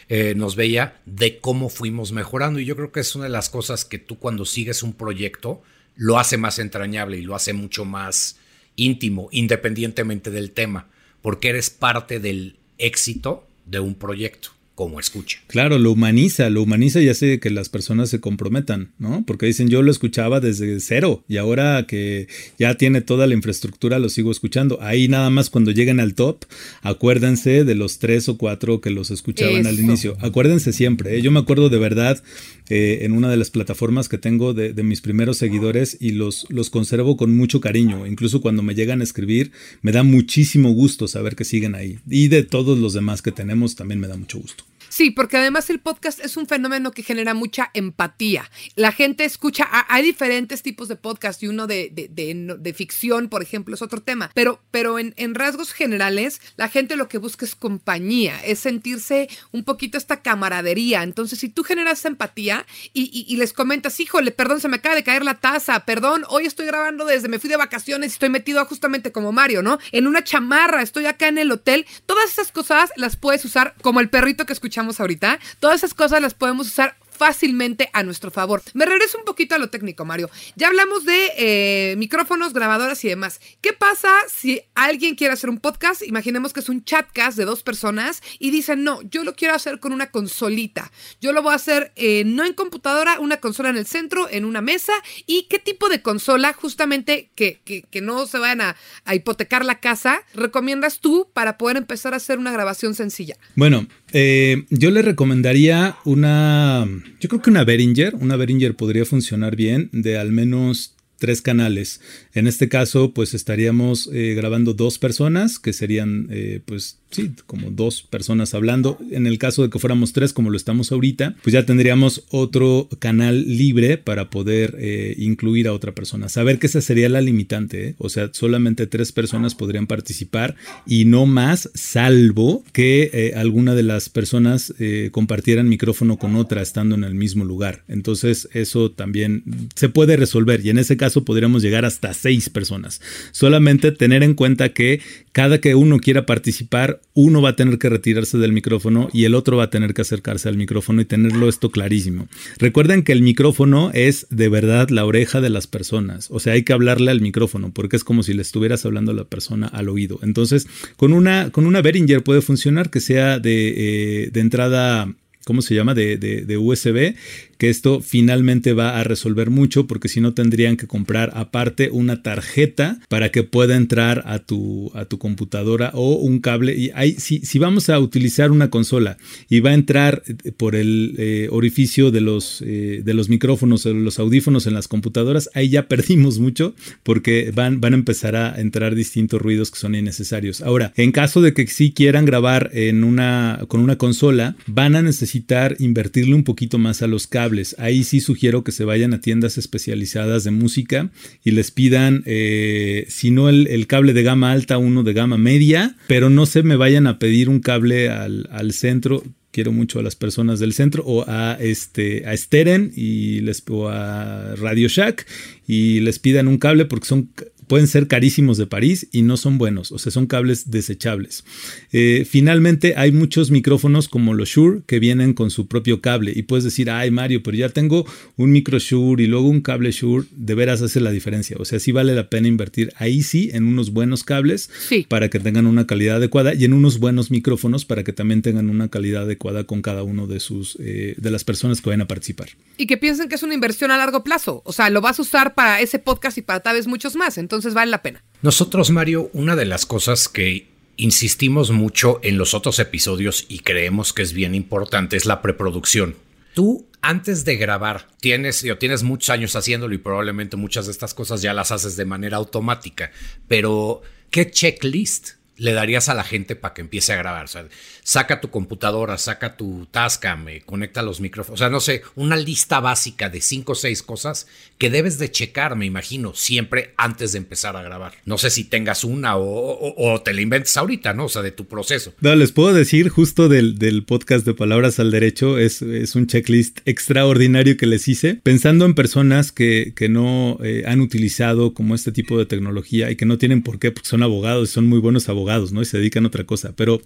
eh, nos veía de cómo fuimos mejorando. Y yo creo que es una de las cosas que tú cuando sigues un proyecto lo hace más entrañable y lo hace mucho más íntimo, independientemente del tema, porque eres parte del éxito de un proyecto. Como escucha. Claro, lo humaniza, lo humaniza y hace que las personas se comprometan, ¿no? Porque dicen, yo lo escuchaba desde cero y ahora que ya tiene toda la infraestructura lo sigo escuchando. Ahí nada más cuando lleguen al top, acuérdense de los tres o cuatro que los escuchaban al inicio. Acuérdense siempre, ¿eh? yo me acuerdo de verdad eh, en una de las plataformas que tengo de, de, mis primeros seguidores y los, los conservo con mucho cariño. Incluso cuando me llegan a escribir, me da muchísimo gusto saber que siguen ahí. Y de todos los demás que tenemos, también me da mucho gusto. Sí, porque además el podcast es un fenómeno que genera mucha empatía. La gente escucha, hay diferentes tipos de podcast y uno de, de, ficción, por ejemplo, es otro tema, pero, pero en, rasgos generales la gente lo que busca es compañía, es sentirse un poquito esta camaradería. Entonces, si tú generas empatía y, y, les comentas, híjole, perdón, se me acaba de caer la taza, perdón, hoy estoy grabando desde, me fui de vacaciones y estoy metido justamente como Mario, ¿no? En una chamarra, estoy acá en el hotel, todas esas cosas las puedes usar como el perrito que ahorita, todas esas cosas las podemos usar fácilmente a nuestro favor. Me regreso un poquito a lo técnico, Mario. Ya hablamos de eh, micrófonos, grabadoras y demás. ¿Qué pasa si alguien quiere hacer un podcast? Imaginemos que es un chatcast de dos personas y dicen, no, yo lo quiero hacer con una consolita. Yo lo voy a hacer eh, no en computadora, una consola en el centro, en una mesa. ¿Y qué tipo de consola, justamente que, que, no se vayan a hipotecar la casa, recomiendas tú para poder empezar a hacer una grabación sencilla? Bueno, eh, yo le recomendaría una, yo creo que una Behringer, una Behringer podría funcionar bien de al menos tres canales. En este caso, pues estaríamos eh, grabando dos personas, que serían, eh, pues sí, como dos personas hablando. En el caso de que fuéramos tres, como lo estamos ahorita, pues ya tendríamos otro canal libre para poder eh, incluir a otra persona. Saber que esa sería la limitante, o sea, solamente tres personas podrían participar y no más, salvo que alguna de las personas compartieran micrófono con otra estando en el mismo lugar. Entonces, eso también se puede resolver y en ese caso podríamos llegar hasta seis personas. Solamente tener en cuenta que cada que uno quiera participar, uno va a tener que retirarse del micrófono y el otro va a tener que acercarse al micrófono y tenerlo esto clarísimo. Recuerden que el micrófono es de verdad la oreja de las personas. O sea, hay que hablarle al micrófono porque es como si le estuvieras hablando a la persona al oído. Entonces, con una, con una Behringer puede funcionar que sea de, eh, de entrada ¿cómo se llama? De, de, de, USB que esto finalmente va a resolver mucho porque si no tendrían que comprar aparte una tarjeta para que pueda entrar a tu, a tu computadora o un cable. Y hay, si, si vamos a utilizar una consola y va a entrar eh, por el eh, orificio de los, eh, de los micrófonos o los audífonos en las computadoras, ahí ya [laughs] perdimos mucho porque van, van a empezar a entrar distintos ruidos que son innecesarios. Ahora, en caso de que sí quieran grabar en una, con una consola, van a necesitar invertirle un poquito más a los cables Ahí sí sugiero que se vayan a tiendas especializadas de música y les pidan, eh, si no el, cable de gama alta, uno de gama media, pero no se me vayan a pedir un cable al, centro. Quiero mucho a las personas del centro o a este a Steren y les o a Radio Shack y les pidan un cable porque son pueden ser carísimos de París y no son buenos, o sea, son cables desechables. Eh, finalmente, hay muchos micrófonos como los Shure que vienen con su propio cable y puedes decir, ay Mario, pero ya tengo un micro Shure y luego un cable Shure, de veras hace la diferencia. O sea, sí vale la pena invertir ahí sí en unos buenos cables para que tengan una calidad adecuada y en unos buenos micrófonos para que también tengan una calidad adecuada con cada uno de sus eh, de las personas que vayan a participar. Y que piensen que es una inversión a largo plazo. O sea, lo vas a usar para ese podcast y para tal vez muchos más. Entonces, entonces vale la pena. Nosotros, Mario, una de las cosas que insistimos mucho en los otros episodios y creemos que es bien importante es la preproducción. Tú antes de grabar tienes tienes muchos años haciéndolo y probablemente muchas de estas cosas ya las haces de manera automática, pero ¿qué checklist le darías a la gente para que empiece a grabar? O sea, saca tu computadora, saca tu Tascam, conecta los micrófonos, o sea, no sé, una lista básica de cinco o seis cosas que debes de checar, me imagino, siempre antes de empezar a grabar. No sé si tengas una o, te la inventes ahorita, ¿no? O sea, de tu proceso. No, les puedo decir justo del, del podcast de Palabras al Derecho, es, es, un checklist extraordinario que les hice, pensando en personas que, que no eh, han utilizado como este tipo de tecnología y que no tienen por qué, porque son abogados, son muy buenos abogados, ¿no? Y se dedican a otra cosa, pero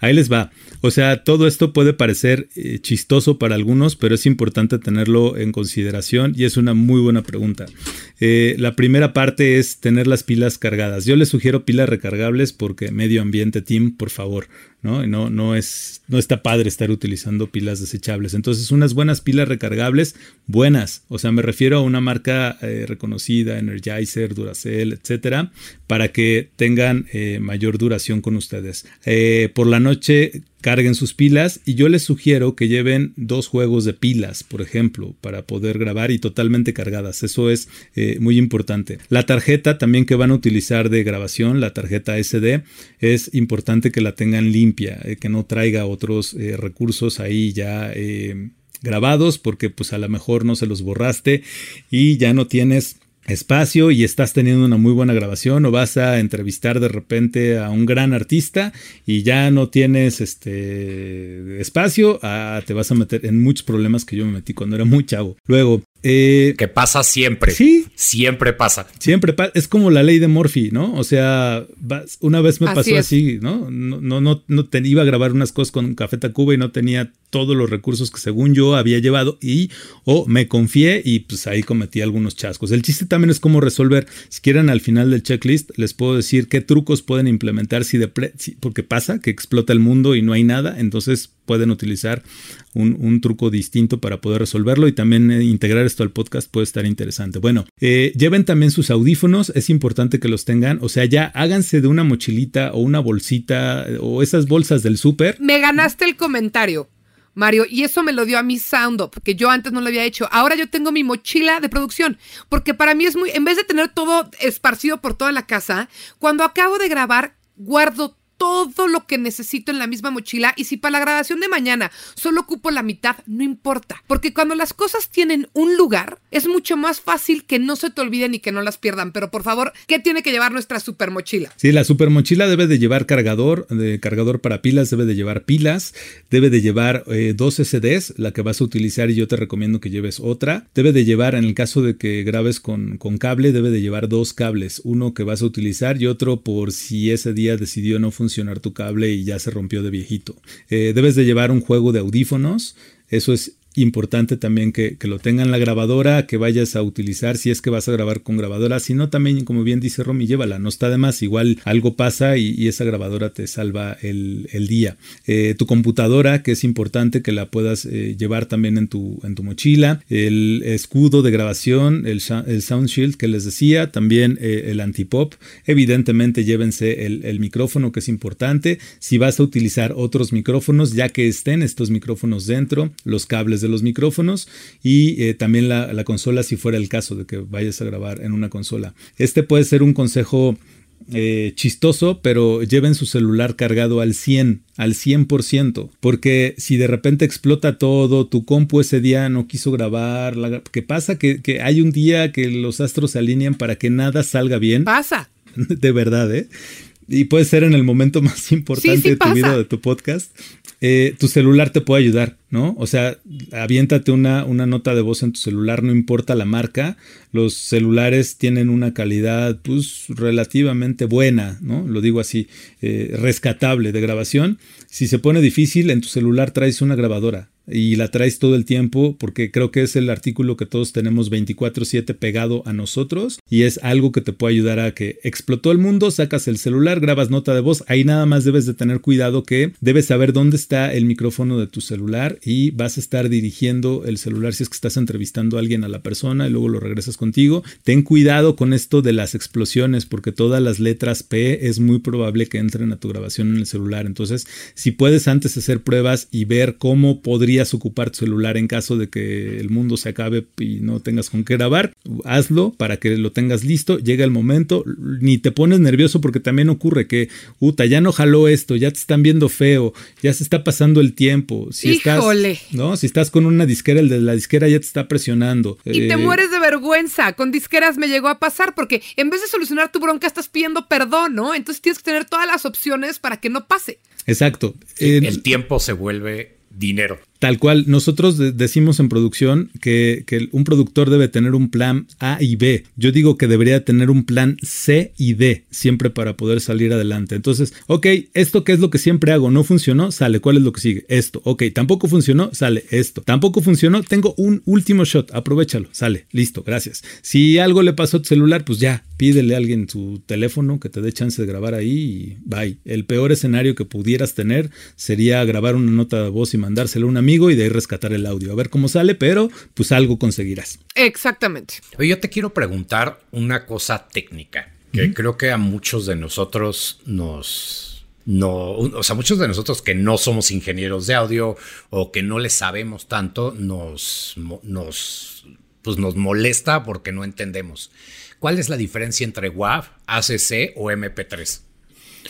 ahí les va. O sea, todo esto puede parecer eh, chistoso para algunos, pero es importante tenerlo en consideración y es una muy buena pregunta. Eh, la primera parte es tener las pilas cargadas. Yo les sugiero pilas recargables porque medio ambiente team, por favor, ¿no? no, no, es, no está padre estar utilizando pilas desechables. Entonces, unas buenas pilas recargables, buenas. O sea, me refiero a una marca eh, reconocida, Energizer, Duracell, etcétera, para que tengan eh, mayor duración con ustedes. Eh, por la noche carguen sus pilas y yo les sugiero que lleven dos juegos de pilas, por ejemplo, para poder grabar y totalmente cargadas. Eso es muy importante. La tarjeta también que van a utilizar de grabación, la tarjeta SD, es importante que la tengan limpia, que no traiga otros recursos ahí ya grabados porque pues a lo mejor no se los borraste y ya no tienes espacio y estás teniendo una muy buena grabación o vas a entrevistar de repente a un gran artista y ya no tienes este espacio, ah, te vas a meter en muchos problemas que yo me metí cuando era muy chavo. Luego, eh, que pasa siempre. Sí. Siempre pasa. Siempre pasa. Es como la ley de Murphy, ¿no? O sea, una vez me pasó así, ¿no? No, no, no, no te, iba a grabar unas cosas con Café Tacuba y no tenía todos los recursos que según yo había llevado y o me confié y pues ahí cometí algunos chascos. El chiste también es cómo resolver. Si quieren al final del checklist les puedo decir qué trucos pueden implementar si de porque pasa que explota el mundo y no hay nada, entonces pueden utilizar un, truco distinto para poder resolverlo y también eh, integrar esto al podcast puede estar interesante. Bueno, eh, lleven también sus audífonos, es importante que los tengan, o sea, ya háganse de una mochilita o una bolsita o esas bolsas del súper. Me ganaste el comentario. Mario, y eso me lo dio a mi SoundUp, que yo antes no lo había hecho. Ahora yo tengo mi mochila de producción, porque para mí es muy, en vez de tener todo esparcido por toda la casa, cuando acabo de grabar, guardo todo lo que necesito en la misma mochila y si para la grabación de mañana solo ocupo la mitad, no importa. Porque cuando las cosas tienen un lugar, es mucho más fácil que no se te olviden y que no las pierdan. Pero por favor, ¿qué tiene que llevar nuestra super mochila? Sí, la super mochila debe de llevar cargador, de cargador para pilas, debe de llevar pilas, debe de llevar eh, dos SDs, la que vas a utilizar y yo te recomiendo que lleves otra. Debe de llevar, en el caso de que grabes con, con cable, debe de llevar dos cables, uno que vas a utilizar y otro por si ese día decidió no funcionar funcionar tu cable y ya se rompió de viejito. Eh, debes de llevar un juego de audífonos. Eso es importante también que, lo tengan la grabadora, que vayas a utilizar si es que vas a grabar con grabadora, si no también, como bien dice Romy, llévala, no está de más, igual algo pasa y, esa grabadora te salva el, día. Eh, tu computadora, que es importante que la puedas eh, llevar también en tu, en tu mochila, el escudo de grabación, el, el Sound Shield que les decía, también eh, el antipop, evidentemente llévense el, el micrófono que es importante, si vas a utilizar otros micrófonos, ya que estén estos micrófonos dentro, los cables de los micrófonos y eh, también la, consola si fuera el caso de que vayas a grabar en una consola. Este puede ser un consejo eh, chistoso, pero lleven su celular cargado al 100, al 100%, porque si de repente explota todo, tu compu ese día no quiso grabar, ¿qué pasa? Que, que hay un día que los astros se alinean para que nada salga bien. Pasa. [laughs] De verdad, ¿eh? Y puede ser en el momento [laughs] más importante de tu vida, de tu podcast. Eh, tu celular te puede ayudar, ¿no? O sea, aviéntate una, una nota de voz en tu celular, no importa la marca. Los celulares tienen una calidad, pues, relativamente buena, ¿no? Lo digo así, eh, rescatable de grabación. Si se pone difícil, en tu celular traes una grabadora y la traes todo el tiempo porque creo que es el artículo que todos tenemos 24/7 pegado a nosotros y es algo que te puede ayudar a que explotó el mundo, sacas el celular, grabas nota de voz, ahí nada más debes de tener cuidado que debes saber dónde está el micrófono de tu celular y vas a estar dirigiendo el celular si es que estás entrevistando a alguien a la persona y luego lo regresas contigo. Ten cuidado con esto de las explosiones porque todas las letras P es muy probable que entren a tu grabación en el celular. Entonces, si puedes antes hacer pruebas y ver cómo podría ocupar tu celular en caso de que el mundo se acabe y no tengas con qué grabar, hazlo para que lo tengas listo, llega el momento, ni te pones nervioso porque también ocurre que, uta, ya no jaló esto, ya te están viendo feo, ya se está pasando el tiempo. Si Híjole. Estás, ¿no? Si estás con una disquera, el de la disquera ya te está presionando. Y te eh, mueres de vergüenza. Con disqueras me llegó a pasar porque en vez de solucionar tu bronca estás pidiendo perdón, ¿no? Entonces tienes que tener todas las opciones para que no pase. Exacto. el tiempo se vuelve dinero. Tal cual, nosotros decimos en producción que, un productor debe tener un plan A y B. Yo digo que debería tener un plan C y D, siempre para poder salir adelante. Entonces, ok, esto que es lo que siempre hago, no funcionó, sale, ¿cuál es lo que sigue? Esto, ok, tampoco funcionó, sale esto. Tampoco funcionó, tengo un último shot, aprovechalo, sale, listo, gracias. Si algo le pasó a tu celular, pues ya, pídele a alguien su teléfono que te dé chance de grabar ahí y bye. El peor escenario que pudieras tener sería grabar una nota de voz y mandársela a un amigo y de ahí rescatar el audio. A ver cómo sale, pero pues algo conseguirás. Exactamente. Yo te quiero preguntar una cosa técnica que creo que a muchos de nosotros nos no, o sea, muchos de nosotros que no somos ingenieros de audio o que no le sabemos tanto, nos, nos, pues nos molesta porque no entendemos. ¿Cuál es la diferencia entre WAV, ACC o MP3?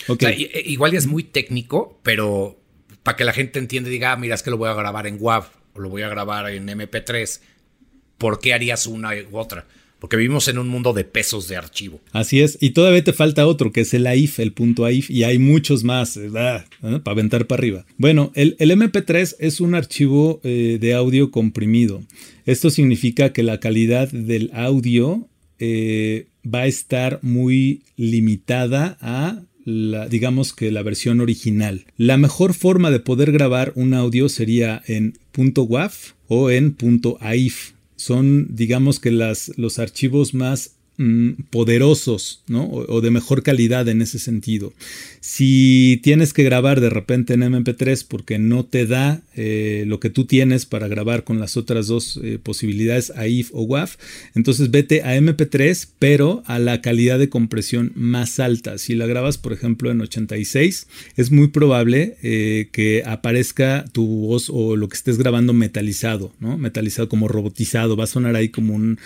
Okay. E, igual es muy técnico, pero para que la gente entienda y diga, ah, mira, es que lo voy a grabar en WAV o lo voy a grabar en MP3, ¿por qué harías una u otra? Porque vivimos en un mundo de pesos de archivo. Así es, y todavía te falta otro, que es el AIF, el punto AIF, y hay muchos más, ¿verdad? ¿Eh? para aventar para arriba. Bueno, el, MP3 es un archivo eh, de audio comprimido. Esto significa que la calidad del audio eh, va a estar muy limitada a la, digamos que la versión original. La mejor forma de poder grabar un audio sería en .wav o en .aif. Son, digamos que las, los archivos más poderosos, ¿no? O, de mejor calidad en ese sentido. Si tienes que grabar de repente en MP3 porque no te da eh, lo que tú tienes para grabar con las otras dos eh, posibilidades, AIF o WAV, entonces vete a MP3, pero a la calidad de compresión más alta. Si la grabas, por ejemplo, en 86, es muy probable eh, que aparezca tu voz o lo que estés grabando metalizado, ¿no? Metalizado como robotizado, va a sonar ahí como un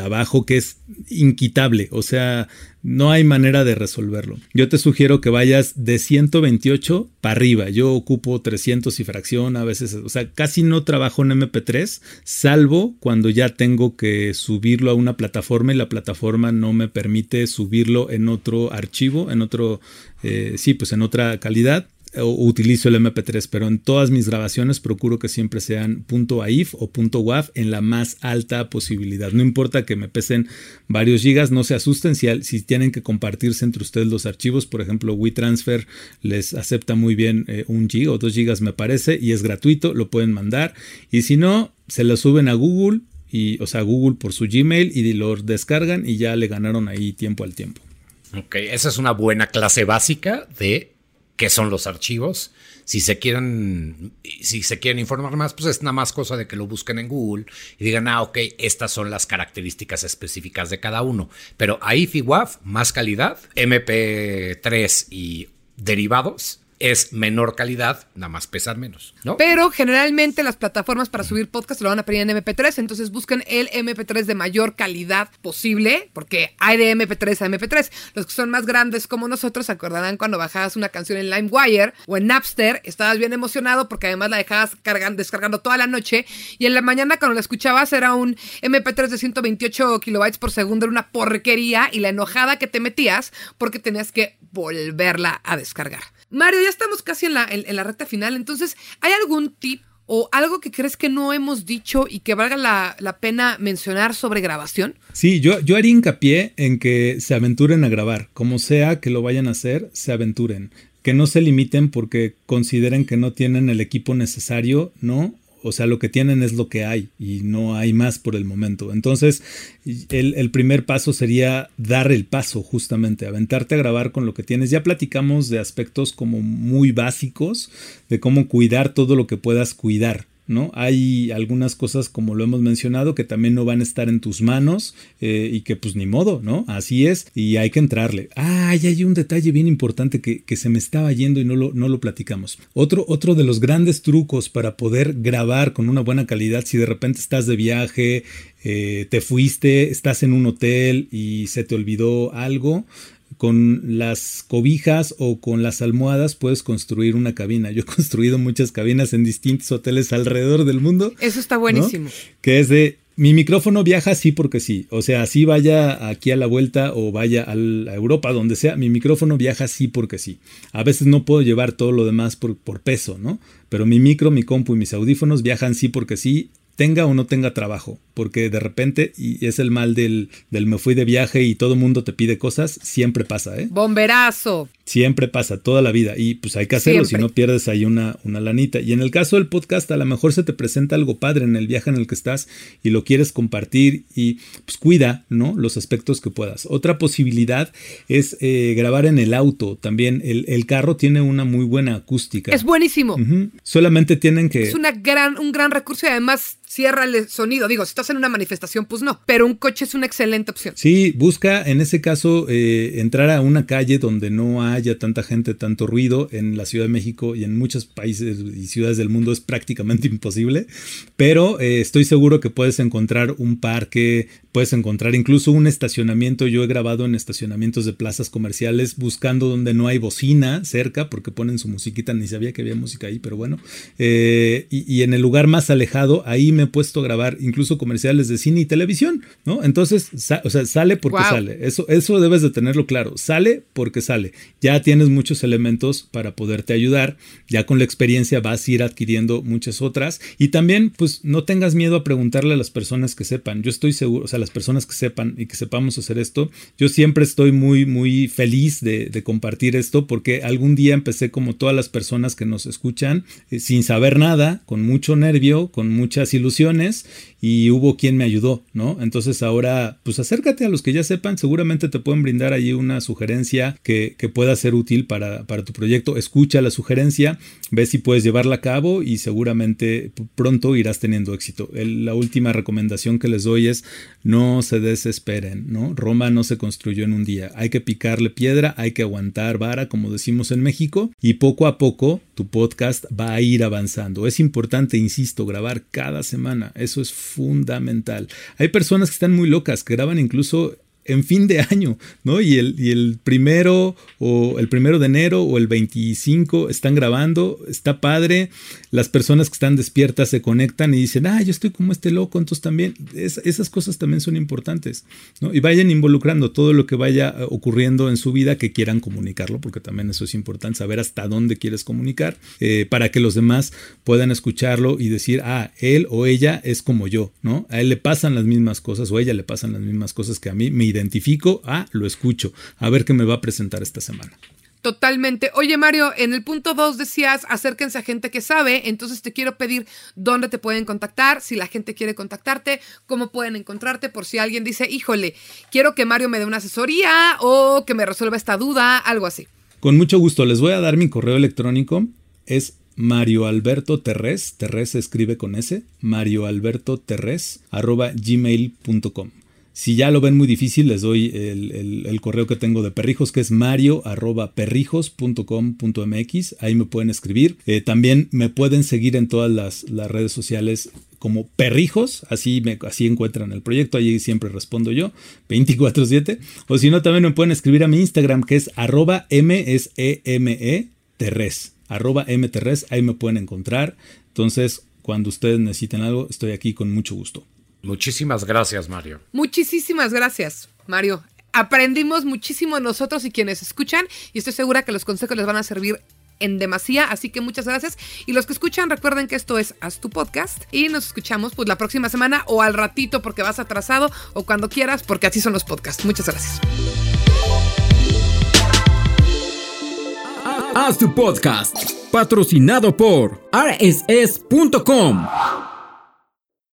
abajo que es inquitable, o sea, no hay manera de resolverlo. Yo te sugiero que vayas de 128 para arriba. Yo ocupo 300 y fracción a veces, o sea, casi no trabajo en MP3, salvo cuando ya tengo que subirlo a una plataforma y la plataforma no me permite subirlo en otro archivo, en otro, eh, sí, pues en otra calidad utilizo el MP3, pero en todas mis grabaciones procuro que siempre sean .aif o .wav en la más alta posibilidad. No importa que me pesen varios gigas, no se asusten si, tienen que compartirse entre ustedes los archivos. Por ejemplo, WeTransfer les acepta muy bien eh, un giga o dos gigas me parece y es gratuito, lo pueden mandar. Y si no, se lo suben a Google y, o sea, Google por su Gmail y lo descargan y ya le ganaron ahí tiempo al tiempo. Ok, esa es una buena clase básica de qué son los archivos. Si se quieren, si se quieren informar más, pues es nada más cosa de que lo busquen en Google y digan, ah, ok, estas son las características específicas de cada uno. Pero AIF y WAV, más calidad, MP3 y derivados, es menor calidad, nada más pesar menos, ¿no? Pero generalmente las plataformas para subir podcast lo van a pedir en MP3, entonces busquen el MP3 de mayor calidad posible, porque hay de MP3 a MP3. Los que son más grandes como nosotros se acordarán cuando bajabas una canción en LimeWire o en Napster, estabas bien emocionado porque además la dejabas cargando, descargando toda la noche y en la mañana cuando la escuchabas era un MP3 de 128 kilobytes por segundo, era una porquería y la enojada que te metías porque tenías que volverla a descargar. Mario, ya estamos casi en la, en, la recta final, entonces, ¿hay algún tip o algo que crees que no hemos dicho y que valga la, pena mencionar sobre grabación? Sí, yo, yo haría hincapié en que se aventuren a grabar, como sea que lo vayan a hacer, se aventuren. Que no se limiten porque consideren que no tienen el equipo necesario, ¿no? O sea, lo que tienen es lo que hay y no hay más por el momento. Entonces, el, primer paso sería dar el paso, justamente, aventarte a grabar con lo que tienes. Ya platicamos de aspectos como muy básicos, de cómo cuidar todo lo que puedas cuidar. ¿No? Hay algunas cosas, como lo hemos mencionado, que también no van a estar en tus manos eh, y que pues ni modo, ¿no? Así es y hay que entrarle. Ah, y hay un detalle bien importante que, se me estaba yendo y no lo, no lo platicamos. Otro, otro de los grandes trucos para poder grabar con una buena calidad, si de repente estás de viaje, eh, te fuiste, estás en un hotel y se te olvidó algo, con las cobijas o con las almohadas puedes construir una cabina. Yo he [laughs] construido muchas cabinas en distintos hoteles alrededor del mundo. Eso está buenísimo. Que es de Mi micrófono viaja sí porque sí. O sea, así vaya aquí a la vuelta o vaya a Europa, donde sea, mi micrófono viaja sí porque sí. A veces no puedo llevar todo lo demás por, por peso, ¿no? Pero mi micro, mi compu y mis audífonos viajan sí porque sí tenga o no tenga trabajo, porque de repente, y es el mal del, del me fui de viaje y todo mundo te pide cosas, siempre pasa, ¿eh? Bomberazo. Siempre pasa, toda la vida. Y pues hay que hacerlo, si no pierdes ahí una, una lanita. Y en el caso del podcast, a lo mejor se te presenta algo padre en el viaje en el que estás y lo quieres compartir y pues cuida, ¿no? Los aspectos que puedas. Otra posibilidad es eh, grabar en el auto. También el, carro tiene una muy buena acústica. Es buenísimo. Solamente tienen que... Es una gran, un gran recurso y además cierra el sonido. Digo, si estás en una manifestación, pues no. Pero un coche es una excelente opción. Sí, busca en ese caso eh, entrar a una calle donde no hay haya tanta gente, tanto ruido en la Ciudad de México y en muchos países y ciudades del mundo es prácticamente [laughs] imposible, pero eh, estoy seguro que puedes encontrar un parque, puedes encontrar incluso un estacionamiento. Yo he grabado en estacionamientos de plazas comerciales buscando donde no hay bocina cerca porque ponen su musiquita, ni sabía que había música ahí, pero bueno. Eh, y, en el lugar más alejado, ahí me he puesto a grabar incluso comerciales de cine y televisión, ¿no? Entonces, o sea, sale porque sale. Eso, eso debes de tenerlo claro. Sale porque sale. Ya tienes muchos elementos para poderte ayudar. Ya con la experiencia vas a ir adquiriendo muchas otras. Y también, pues, no tengas miedo a preguntarle a las personas que sepan. Yo estoy seguro, o sea, las personas que sepan y que sepamos hacer esto. Yo siempre estoy muy, muy feliz de, compartir esto porque algún día empecé como todas las personas que nos escuchan eh, sin saber nada, con mucho nervio, con muchas ilusiones y hubo quien me ayudó, ¿no? Entonces ahora, pues acércate a los que ya sepan, seguramente te pueden brindar ahí una sugerencia que, pueda ser útil para, para tu proyecto. Escucha la sugerencia, ve si puedes llevarla a cabo y seguramente pronto irás teniendo éxito. la última recomendación que les doy es no se desesperen, ¿no? Roma no se construyó en un día. Hay que picarle piedra, hay que aguantar vara, como decimos en México, y poco a poco tu podcast va a ir avanzando. Es importante, insisto, grabar cada semana. Eso es fundamental. Hay personas que están muy locas, que graban incluso en fin de año, ¿no? Y el, y el primero o el primero de enero o el 25 están grabando, está padre, las personas que están despiertas se conectan y dicen, ah, yo estoy como este loco, entonces también esas cosas también son importantes, ¿no? Y vayan involucrando todo lo que vaya eh, ocurriendo en su vida que quieran comunicarlo, porque también eso es importante, saber hasta dónde quieres comunicar, eh, para que los demás puedan escucharlo y decir, ah, él o ella es como yo, ¿no? A él le pasan las mismas cosas o a ella le pasan las mismas cosas que a mí, me identifico, ah, lo escucho, a ver qué me va a presentar esta semana. Totalmente. Oye, Mario, en el punto 2 decías acérquense a gente que sabe, entonces te quiero pedir dónde te pueden contactar, si la gente quiere contactarte, cómo pueden encontrarte, por si alguien dice, híjole, quiero que Mario me dé una asesoría o que me resuelva esta duda, algo así. Con mucho gusto, les voy a dar mi correo electrónico, es Mario Alberto Terres, Terres se escribe con S, Mario Alberto Terres, arroba gmail.com. Si ya lo ven muy difícil, les doy el, correo que tengo de Perrijos, que es mario.perrijos.com.mx. Ahí me pueden escribir. Eh, también me pueden seguir en todas las, redes sociales como Perrijos, así, me, así encuentran el proyecto, allí siempre respondo yo, 24/7. O si no, también me pueden escribir a mi Instagram, que es arroba M-S-E-M-E Terres, arroba M ahí me pueden encontrar. Entonces, cuando ustedes necesiten algo, estoy aquí con mucho gusto. Muchísimas gracias, Mario. Muchísimas gracias, Mario. Aprendimos muchísimo nosotros y quienes escuchan y estoy segura que los consejos les van a servir en demasía, así que muchas gracias. Y los que escuchan, recuerden que esto es Haz tu podcast y nos escuchamos pues la próxima semana o al ratito porque vas atrasado o cuando quieras porque así son los podcasts. Muchas gracias. Haz tu podcast, patrocinado por rss.com.